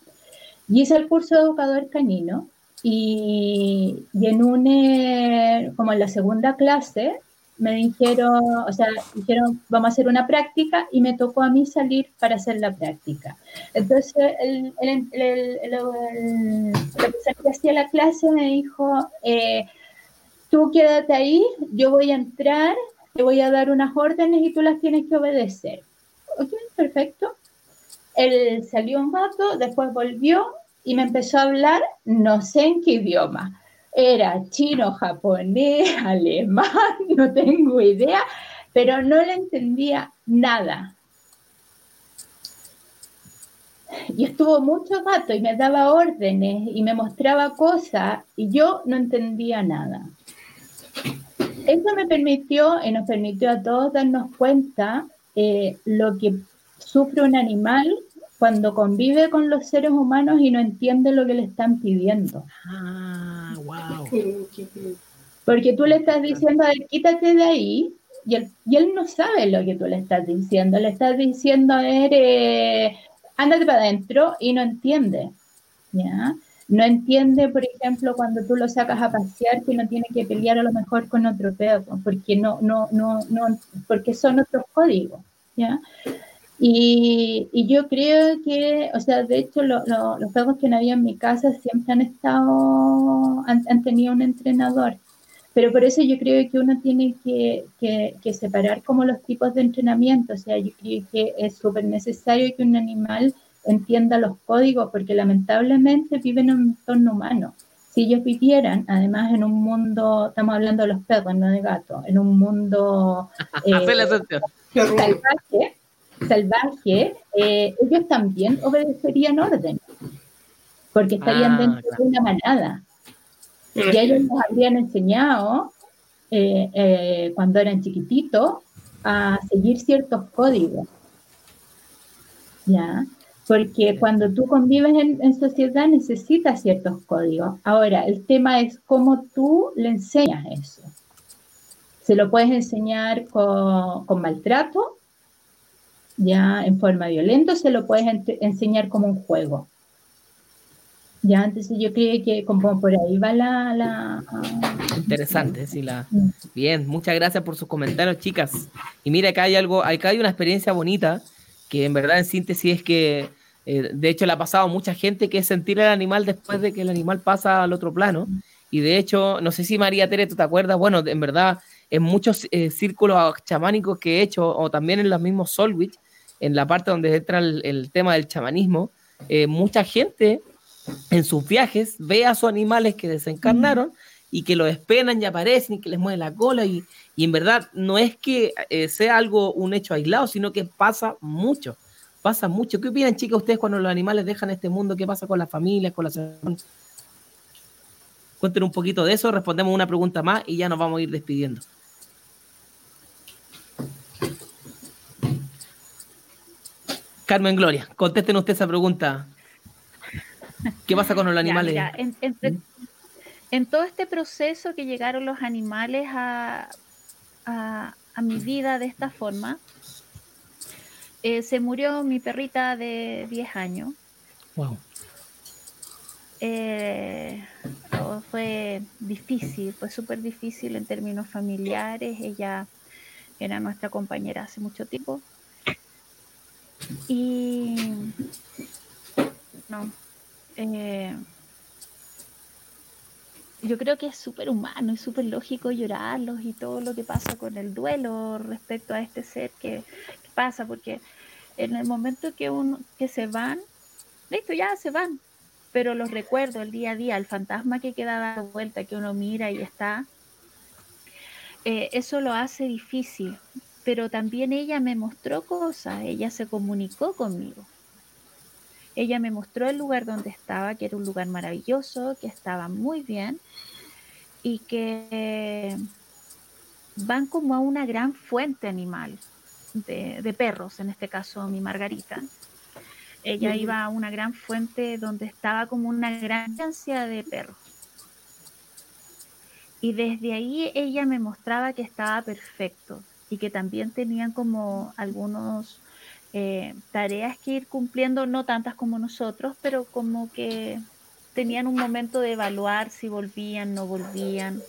Y hice el curso de educador canino y, y en un, eh, como en la segunda clase, me dijeron, o sea, dijeron, vamos a hacer una práctica y me tocó a mí salir para hacer la práctica. Entonces, el, el, el, el que hacía la clase me dijo, eh, tú quédate ahí, yo voy a entrar, te voy a dar unas órdenes y tú las tienes que obedecer. Ok, perfecto. Él salió un rato, después volvió y me empezó a hablar, no sé en qué idioma era chino, japonés, alemán, no tengo idea, pero no le entendía nada. Y estuvo mucho rato y me daba órdenes y me mostraba cosas y yo no entendía nada. Eso me permitió y nos permitió a todos darnos cuenta eh, lo que sufre un animal cuando convive con los seres humanos y no entiende lo que le están pidiendo. Ah, wow. Porque tú le estás diciendo, quítate de ahí, y él, y él no sabe lo que tú le estás diciendo. Le estás diciendo, a ver, eh, ándate para adentro y no entiende. ¿ya? No entiende, por ejemplo, cuando tú lo sacas a pasear que no tiene que pelear a lo mejor con otro perro, porque no, no, no, no, porque son otros códigos. ¿ya? Y, yo creo que, o sea, de hecho, los juegos que no había en mi casa siempre han estado, han, tenido un entrenador. Pero por eso yo creo que uno tiene que, que, separar como los tipos de entrenamiento. O sea, yo creo que es súper necesario que un animal entienda los códigos, porque lamentablemente viven en un entorno humano. Si ellos vivieran, además, en un mundo, estamos hablando de los perros, no de gatos, en un mundo eh, salvaje, salvaje, eh, ellos también obedecerían orden, porque estarían ah, dentro de una manada. Y ellos nos habían enseñado, eh, eh, cuando eran chiquititos, a seguir ciertos códigos. ¿Ya? Porque cuando tú convives en, sociedad necesitas ciertos códigos. Ahora, el tema es cómo tú le enseñas eso. Se lo puedes enseñar con, con maltrato, ya en forma violenta, se lo puedes enseñar como un juego. Ya, entonces yo creo que como por ahí va la... la Interesante, sí, la... Mm. Bien, muchas gracias por sus comentarios, chicas. Y mira, acá hay algo, acá hay una experiencia bonita, que en verdad en síntesis es que, eh, de hecho, le ha pasado a mucha gente que es sentir al animal después de que el animal pasa al otro plano. Y de hecho, no sé si María Tere, ¿tú te acuerdas? Bueno, en verdad, en muchos eh, círculos chamánicos que he hecho, o también en los mismos Solwich, en la parte donde entra el, tema del chamanismo, eh, mucha gente en sus viajes ve a sus animales que desencarnaron y que los espenan y aparecen y que les mueve la cola y, en verdad no es que eh, sea algo, un hecho aislado, sino que pasa mucho, pasa mucho. ¿Qué opinan chicas ustedes cuando los animales dejan este mundo? ¿Qué pasa con las familias, con las... Cuenten un poquito de eso, respondemos una pregunta más y ya nos vamos a ir despidiendo. Carmen Gloria, contesten usted esa pregunta. ¿Qué pasa con los animales? En, todo este proceso que llegaron los animales a, mi vida de esta forma, eh, se murió mi perrita de 10 años. Wow. Eh, oh, fue difícil, fue súper difícil en términos familiares. Ella era nuestra compañera hace mucho tiempo. Y no, eh, yo creo que es súper humano y súper lógico llorarlos y todo lo que pasa con el duelo respecto a este ser que, pasa, porque en el momento que uno que se van, listo, ya se van, pero los recuerdo el día a día, el fantasma que queda dando vuelta, que uno mira y está, eh, eso lo hace difícil, pero también ella me mostró cosas, ella se comunicó conmigo. Ella me mostró el lugar donde estaba, que era un lugar maravilloso, que estaba muy bien y que van como a una gran fuente animal de, perros, en este caso mi Margarita. Ella iba a una gran fuente donde estaba como una gran ansia de perros. Y desde ahí ella me mostraba que estaba perfecto y que también tenían como algunos eh, tareas que ir cumpliendo, no tantas como nosotros, pero como que tenían un momento de evaluar si volvían, no volvían.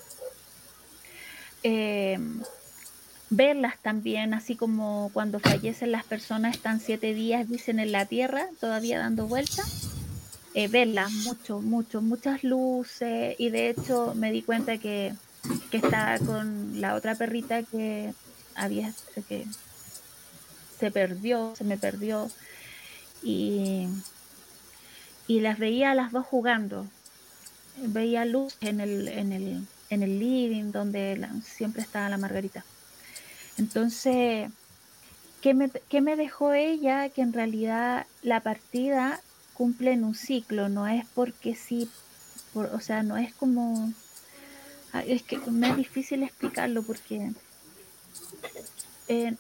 Eh, verlas también, así como cuando fallecen las personas, están siete días, dicen, en la tierra, todavía dando vueltas. Eh, verlas, mucho, mucho, muchas luces, y de hecho me di cuenta que, que estaba con la otra perrita que había, que se perdió, se me perdió. Y, y las veía a las dos jugando. Veía luz en el, en el, en el living donde siempre estaba la Margarita. Entonces, ¿qué me, ¿qué me dejó ella? Que en realidad la partida cumple en un ciclo, no es porque sí, o sea, no es como... Es que me es difícil explicarlo porque eh,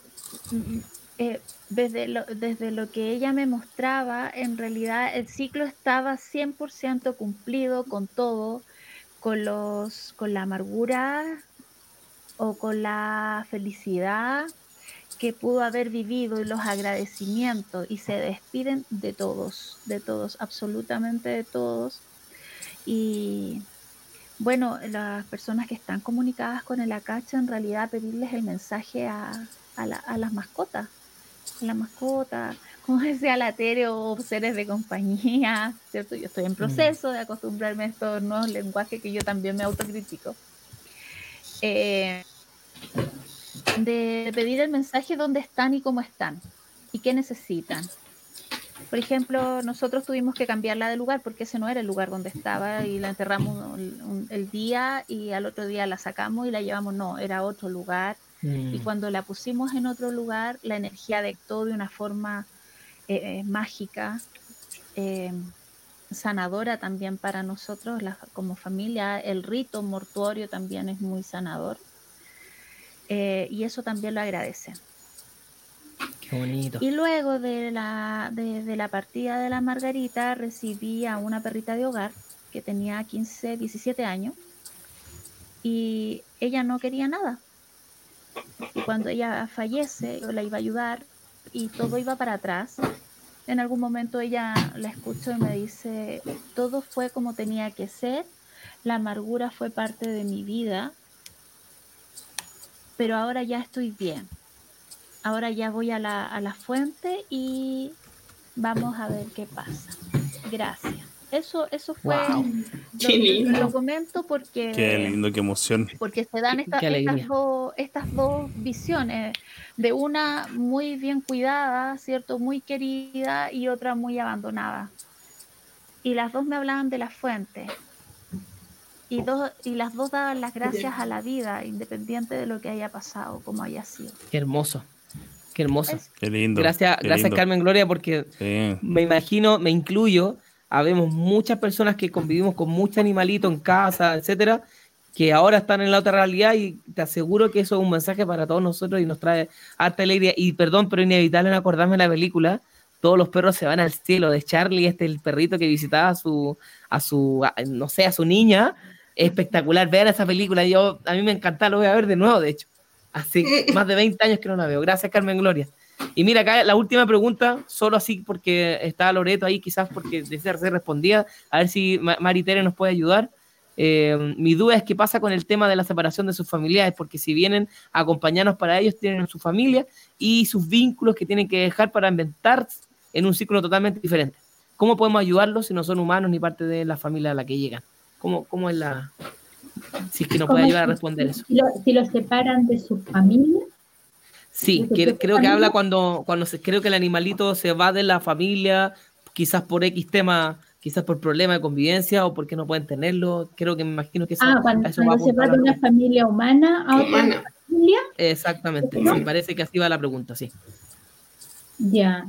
eh, desde, lo, desde lo que ella me mostraba, en realidad el ciclo estaba 100% cumplido con todo, con, los, con la amargura o con la felicidad que pudo haber vivido y los agradecimientos y se despiden de todos, de todos, absolutamente de todos. Y bueno, las personas que están comunicadas con el acacho, en realidad pedirles el mensaje a, a las mascotas, la mascota, como decía la o seres de compañía, ¿cierto? Yo estoy en mm. proceso de acostumbrarme a estos nuevos lenguajes que yo también me autocritico. Eh, de pedir el mensaje dónde están y cómo están y qué necesitan. Por ejemplo, nosotros tuvimos que cambiarla de lugar porque ese no era el lugar donde estaba y la enterramos el día y al otro día la sacamos y la llevamos, no, era otro lugar y mm. cuando la pusimos en otro lugar, la energía de todo de una forma eh, eh, mágica. Eh, sanadora también para nosotros como familia. El rito mortuorio también es muy sanador. Y eso también lo agradecen. Qué bonito. Y luego de la, de, la partida de la Margarita recibí a una perrita de hogar que tenía 15, 17 años y ella no quería nada. Y cuando ella fallece, yo la iba a ayudar y todo iba para atrás. En algún momento ella la escuchó y me dice, todo fue como tenía que ser, la amargura fue parte de mi vida, pero ahora ya estoy bien. Ahora ya voy a la, a la fuente y vamos a ver qué pasa. Gracias. Eso, eso fue lo, lo, comento porque qué lindo, qué emoción. Porque se dan estas, dos, estas dos visiones, de una muy bien cuidada, cierto, muy querida y otra muy abandonada. Y las dos me hablaban de la fuente. Y, dos, y las dos daban las gracias a la vida, independiente de lo que haya pasado, como haya sido. Qué hermoso. Qué hermoso. Qué lindo. Gracias, gracias Carmen Gloria, porque me imagino, me incluyo, habemos muchas personas que convivimos con muchos animalitos en casa, etcétera, que ahora están en la otra realidad y te aseguro que eso es un mensaje para todos nosotros y nos trae harta alegría. Y perdón, pero inevitable en acordarme de la película, todos los perros se van al cielo, de Charlie, este el perrito que visitaba a su, a su, no sé, a su niña, espectacular, ver esa película, yo, a mí me encanta, lo voy a ver de nuevo, de hecho, hace más de 20 años que no la veo, gracias Carmen Gloria. Y mira, acá la última pregunta, solo así porque está Loreto ahí, quizás porque desea ser respondida, a ver si Maritere nos puede ayudar. Eh, mi duda es qué pasa con el tema de la separación de sus familiares, porque si vienen a acompañarnos para ellos, tienen su familia y sus vínculos que tienen que dejar para inventar en un ciclo totalmente diferente. ¿Cómo podemos ayudarlos si no son humanos ni parte de la familia a la que llegan? ¿Cómo, cómo es la...? Si es que nos puede ayudar a responder eso. Si los separan de su familia, Sí, creo que habla cuando, cuando se, creo que el animalito se va de la familia, quizás por X tema, quizás por problema de convivencia o porque no pueden tenerlo. Creo que me imagino que eso, ah, cuando, se va de una familia humana a otra familia. Exactamente, me parece que así va la pregunta, sí. Ya.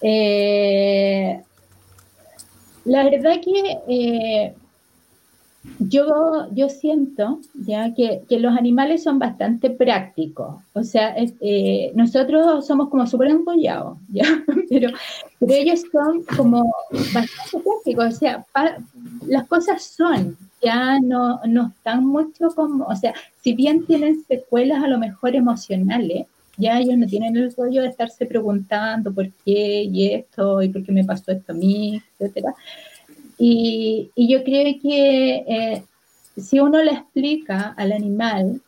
Eh, la verdad que eh, yo, yo siento ya que, que, los animales son bastante prácticos, o sea, eh, nosotros somos como súper empollados, ¿ya? Pero, pero ellos son como bastante prácticos, o sea, las cosas son, ya no, no están mucho como, o sea, si bien tienen secuelas a lo mejor emocionales, ya ellos no tienen el rollo de estarse preguntando por qué y esto y por qué me pasó esto a mí, etcétera. Y, yo creo que eh, si uno le explica al animal,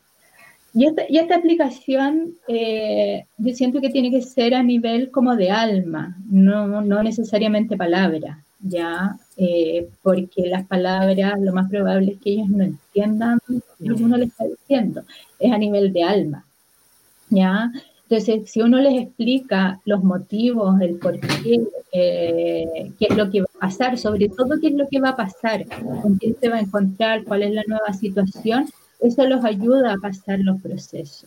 y esta, y esta explicación eh, yo siento que tiene que ser a nivel como de alma, no, no necesariamente palabra, ¿ya? Eh, porque las palabras lo más probable es que ellos no entiendan lo que uno le está diciendo, es a nivel de alma, ¿ya? Entonces, si uno les explica los motivos, el por qué, lo que va pasar, sobre todo qué es lo que va a pasar, con quién se va a encontrar, cuál es la nueva situación, eso los ayuda a pasar los procesos.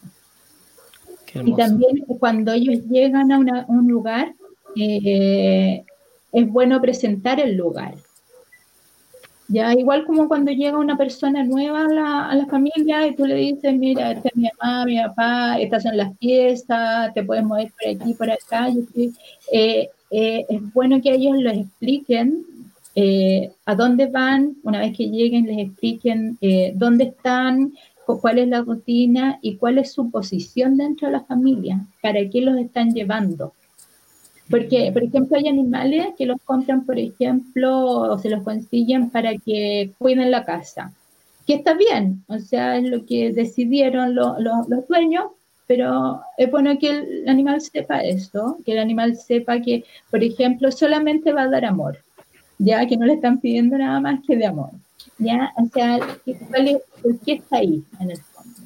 Y también cuando ellos llegan a un lugar, eh, es bueno presentar el lugar. Ya, igual como cuando llega una persona nueva a la, familia y tú le dices, mira, esta es mi mamá, mi papá, estas son las piezas, te puedes mover por aquí, por acá. Eh, eh, es bueno que ellos les expliquen eh, a dónde van, una vez que lleguen, les expliquen dónde están, cuál es la rutina y cuál es su posición dentro de la familia, para qué los están llevando. Porque, por ejemplo, hay animales que los compran, por ejemplo, o se los consiguen para que cuiden la casa. Que está bien, o sea, es lo que decidieron los dueños, pero es bueno que el animal sepa esto, que el animal sepa que, por ejemplo, solamente va a dar amor, ya que no le están pidiendo nada más que de amor. ¿ya? O sea, ¿por qué está ahí en el fondo?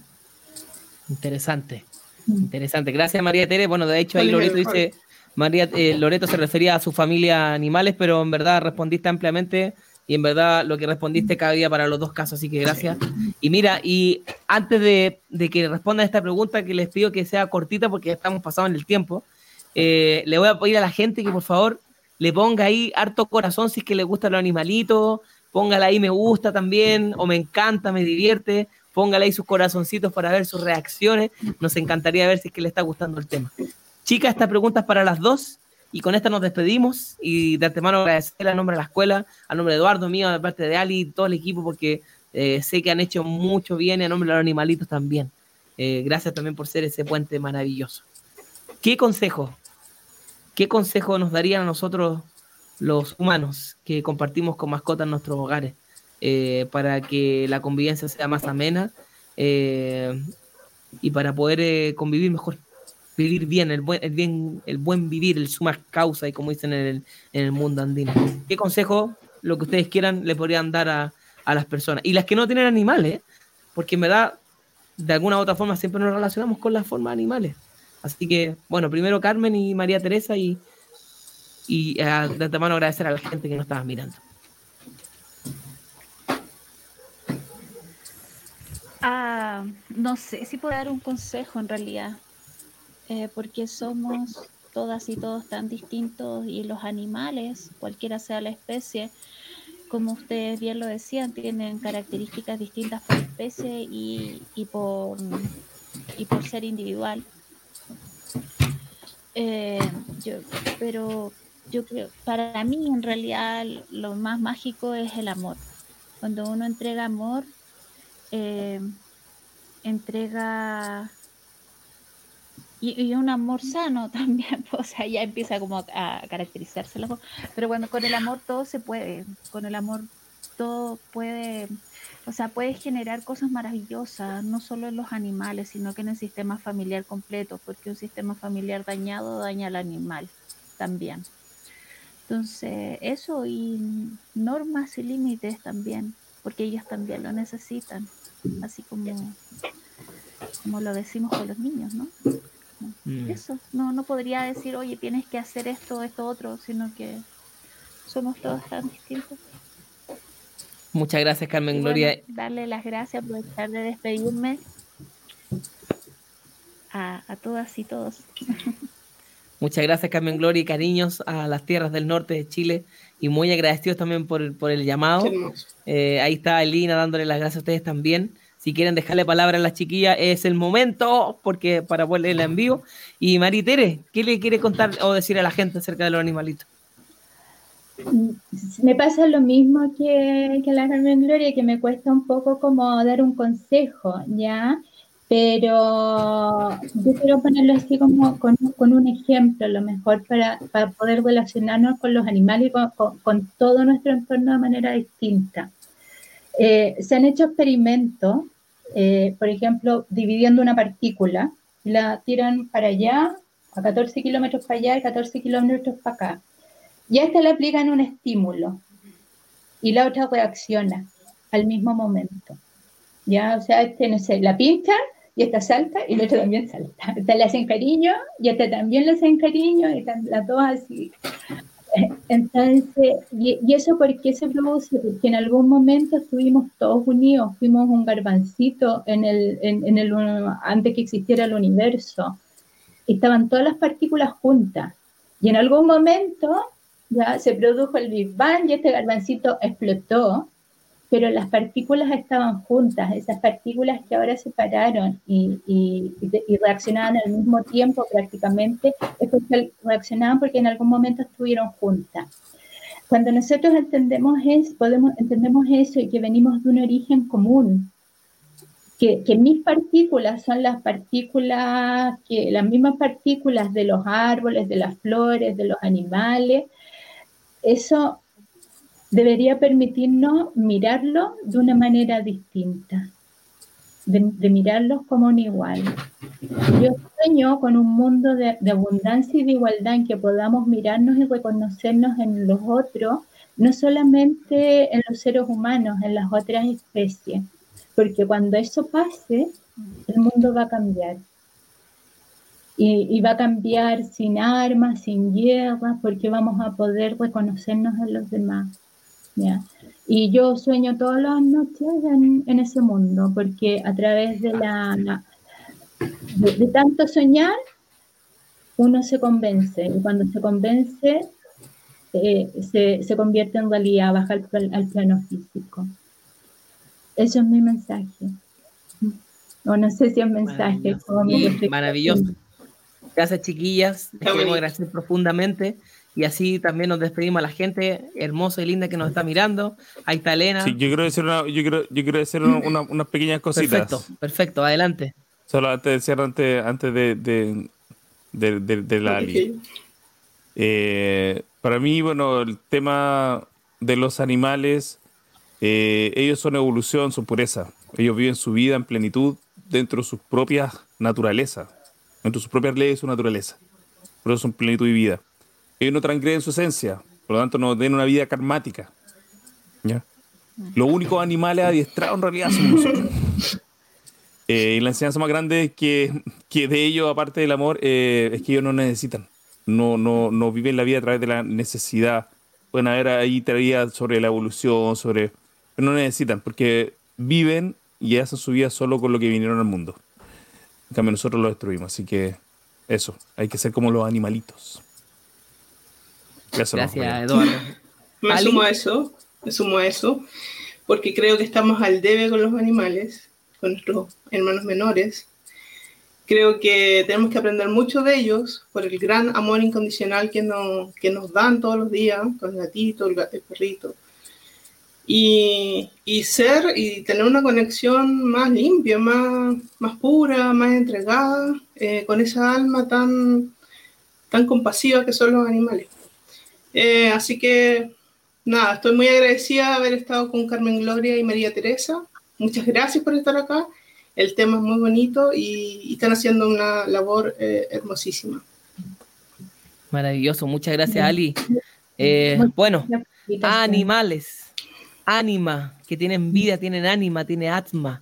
Interesante, mm. interesante. Gracias, María Tere. Bueno, de hecho, ahí Lorito dice María eh, Loreto se refería a su familia animales, pero en verdad respondiste ampliamente y en verdad lo que respondiste cabía para los dos casos, así que gracias. Y mira, y antes de, que respondan esta pregunta, que les pido que sea cortita porque estamos pasados en el tiempo, eh, le voy a pedir a la gente que por favor le ponga ahí harto corazón si es que le gustan los animalitos, póngale ahí me gusta también, o me encanta, me divierte, póngale ahí sus corazoncitos para ver sus reacciones. Nos encantaría ver si es que le está gustando el tema. Chicas, esta pregunta es para las dos. Y con esta nos despedimos y de antemano agradecer a nombre de la escuela, a nombre de Eduardo, mío, de parte de Ali y todo el equipo, porque eh, sé que han hecho mucho bien y a nombre de los animalitos también. Eh, gracias también por ser ese puente maravilloso. ¿Qué consejo? ¿Qué consejo nos darían a nosotros los humanos que compartimos con mascotas en nuestros hogares eh, para que la convivencia sea más amena y para poder convivir mejor? Vivir bien, el buen, el bien, el buen vivir, el suma causa, y como dicen en el, en el mundo andino. ¿Qué consejo, lo que ustedes quieran, le podrían dar a, a las personas? Y las que no tienen animales, porque me da, de alguna u otra forma, siempre nos relacionamos con las formas animales. Así que, bueno, primero Carmen y María Teresa y, y de antemano agradecer a la gente que nos estaba mirando. Ah, no sé si puedo dar un consejo en realidad. Eh, porque somos todas y todos tan distintos y los animales, cualquiera sea la especie, como ustedes bien lo decían, tienen características distintas por especie y, por, y por ser individual. Eh, pero yo creo, para mí en realidad lo más mágico es el amor. Cuando uno entrega amor, eh, entrega y, un amor sano también, o sea, ya empieza como a caracterizarse el amor. Pero bueno, con el amor todo se puede, con el amor todo puede, o sea, puede generar cosas maravillosas, no solo en los animales, sino que en el sistema familiar completo, porque un sistema familiar dañado daña al animal también. Entonces, eso y normas y límites también, porque ellos también lo necesitan, así como, como lo decimos con los niños, ¿no? Mm. Eso, no, no podría decir, oye, tienes que hacer esto, esto, otro, sino que somos todos tan distintos. Muchas gracias, Carmen Gloria. Darle las gracias, por estar de despedirme a, todas y todos. Muchas gracias, Carmen Gloria, y cariños a las tierras del norte de Chile. Y muy agradecidos también por, por el llamado. Eh, ahí está Elina dándole las gracias a ustedes también. Si quieren dejarle palabra a la chiquilla, es el momento, porque para ponerla en vivo. Y Maritere, ¿qué le quiere contar o decir a la gente acerca de los animalitos? Me pasa lo mismo que, la Carmen Gloria, que me cuesta un poco como dar un consejo, ¿ya? Pero yo quiero ponerlo así como con, un ejemplo, a lo mejor para, para, poder relacionarnos con los animales y con, con todo nuestro entorno de manera distinta. Eh, se han hecho experimentos, eh, por ejemplo, dividiendo una partícula, la tiran para allá, a 14 kilómetros para allá y 14 kilómetros para acá. Y a esta le aplican un estímulo y la otra reacciona al mismo momento. Ya, o sea, este, no sé, la pincha y esta salta y la otra también salta. Esta le hacen cariño y esta también le hacen cariño y están las dos así. Entonces, y, eso por qué se produce? Porque en algún momento estuvimos todos unidos, fuimos un garbancito en el, en, el, antes que existiera el universo. estaban todas las partículas juntas. Y en algún momento ya se produjo el Big Bang y este garbancito explotó pero las partículas estaban juntas, esas partículas que ahora se pararon y, y, reaccionaban al mismo tiempo prácticamente, es porque reaccionaban porque en algún momento estuvieron juntas. Cuando nosotros entendemos, es, podemos, entendemos eso y que venimos de un origen común, que, que, mis partículas son las partículas, que las mismas partículas de los árboles, de las flores, de los animales, eso debería permitirnos mirarlo de una manera distinta, de, mirarlos como un igual. Yo sueño con un mundo de, abundancia y de igualdad en que podamos mirarnos y reconocernos en los otros, no solamente en los seres humanos, en las otras especies, porque cuando eso pase, el mundo va a cambiar. Y, y, va a cambiar sin armas, sin guerras, porque vamos a poder reconocernos en los demás. Y yo sueño todas las noches en, ese mundo, porque a través de, la, de, tanto soñar, uno se convence. Y cuando se convence, eh, se, se, convierte en realidad, baja al, al, plano físico. Eso es mi mensaje. O no sé si es mensaje. Maravilloso. Maravilloso. Gracias, chiquillas. Les queremos agradecer profundamente. Y así también nos despedimos a la gente hermosa y linda que nos está mirando. Ahí está Elena. Sí, yo quiero decir, una, yo quiero, yo quiero decir una, unas pequeñas cositas. Perfecto, perfecto, adelante. Solo antes de antes, antes de, de, de, de, de la eh, para mí, bueno, el tema de los animales, eh, ellos son evolución, son pureza. Ellos viven su vida en plenitud dentro de sus propias naturalezas, dentro de sus propias leyes y su naturaleza. Por eso son plenitud y vida. Ellos no transgreden su esencia, por lo tanto no tienen una vida karmática. ¿ya? Los únicos animales adiestrados en realidad son nosotros. Eh, y la enseñanza más grande que, que de ellos, aparte del amor, eh, es que ellos no necesitan no, no, no viven la vida a través de la necesidad. Pueden haber ahí teorías sobre la evolución, sobre... Pero no necesitan, porque viven y hacen su vida solo con lo que vinieron al mundo. En cambio, nosotros lo destruimos. Así que eso, hay que ser como los animalitos. Gracias, Eduardo. Me sumo a eso, me sumo a eso, porque creo que estamos al debe con los animales, con nuestros hermanos menores, Creo que tenemos que aprender mucho de ellos por el gran amor incondicional que, no, que nos dan todos los días, con el gatito, el, perrito. Y, y, ser y tener una conexión más limpia, más, más pura, más entregada, eh, con esa alma tan, tan compasiva que son los animales. Eh, así que nada, estoy muy agradecida de haber estado con Carmen Gloria y María Teresa. Muchas gracias por estar acá el tema es muy bonito y, están haciendo una labor eh, hermosísima. Maravilloso, muchas gracias Ali. Eh, bueno, animales, ánima, que tienen vida, tienen ánima, tiene atma.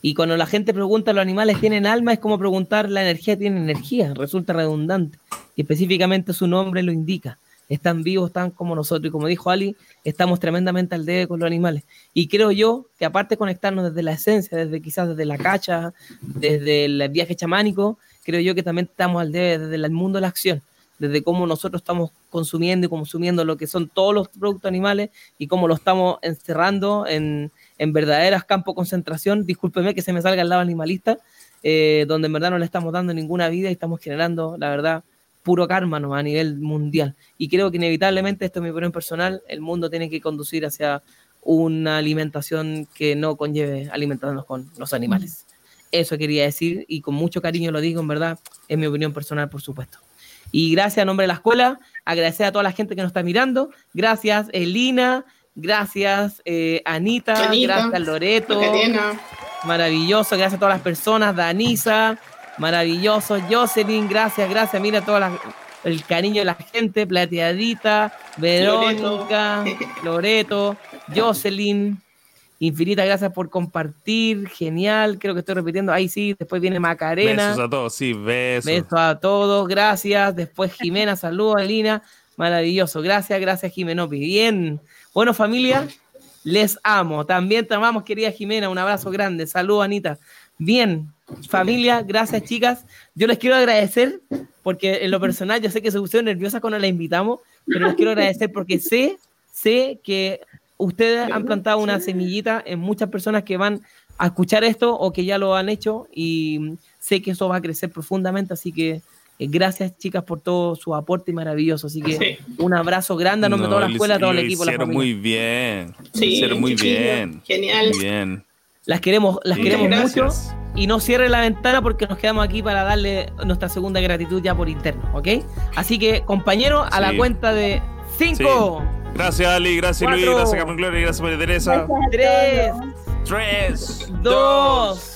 Y cuando la gente pregunta, ¿los animales tienen alma? Es como preguntar, ¿la energía tiene energía? Resulta redundante. Y específicamente su nombre lo indica están vivos, están como nosotros. Y como dijo Ali, estamos tremendamente al debe con los animales. Y creo yo que aparte de conectarnos desde la esencia, desde quizás desde la cacha, desde el viaje chamánico, creo yo que también estamos al debe desde el mundo de la acción, desde cómo nosotros estamos consumiendo y consumiendo lo que son todos los productos animales y cómo lo estamos encerrando en, en verdaderas campos de concentración. Discúlpeme que se me salga el lado animalista, eh, donde en verdad no le estamos dando ninguna vida y estamos generando, la verdad, puro karma ¿no? a nivel mundial. Y creo que inevitablemente, esto es mi opinión personal, el mundo tiene que conducir hacia una alimentación que no conlleve alimentarnos con los animales. Eso quería decir y con mucho cariño lo digo, en verdad, es mi opinión personal, por supuesto. Y gracias a nombre de la escuela, agradecer a toda la gente que nos está mirando. Gracias, Elina. Gracias, eh, Anita, Gracias, Loreto. Maravilloso. Gracias a todas las personas. Danisa. Maravilloso. Jocelyn, gracias, gracias. Mira todo el cariño de la gente. Plateadita, Verónica, Loreto, Jocelyn. Infinitas gracias por compartir. Genial. Creo que estoy repitiendo. Ahí sí. Después viene Macarena. Besos a todos. Sí, besos. Besos a todos. Gracias. Después Jimena. Saludos, Alina. Maravilloso. Gracias, gracias, Jimenopi. Bien. Bueno, familia. Les amo. También te amamos, querida Jimena. Un abrazo grande. Saludos, Anita. Bien, familia, gracias chicas. Yo les quiero agradecer porque en lo personal yo sé que se pusieron nerviosas cuando la invitamos, pero les quiero agradecer porque sé, sé que ustedes han plantado una semillita en muchas personas que van a escuchar esto o que ya lo han hecho y sé que eso va a crecer profundamente, así que eh, gracias chicas por todo su aporte maravilloso. Así que un abrazo grande a nombre de toda la escuela, todo el equipo. Hicieron la muy bien. Sí, hicieron muy bien. Genial. Muy bien. Las queremos, las queremos mucho. Y no cierre la ventana porque nos quedamos aquí para darle nuestra segunda gratitud ya por interno, ¿ok? Así que, compañero, a la cuenta de 5. Gracias, Ali. Gracias, Luis. Gracias, Carmen Gloria. Gracias, María Teresa. 3. 3. 2.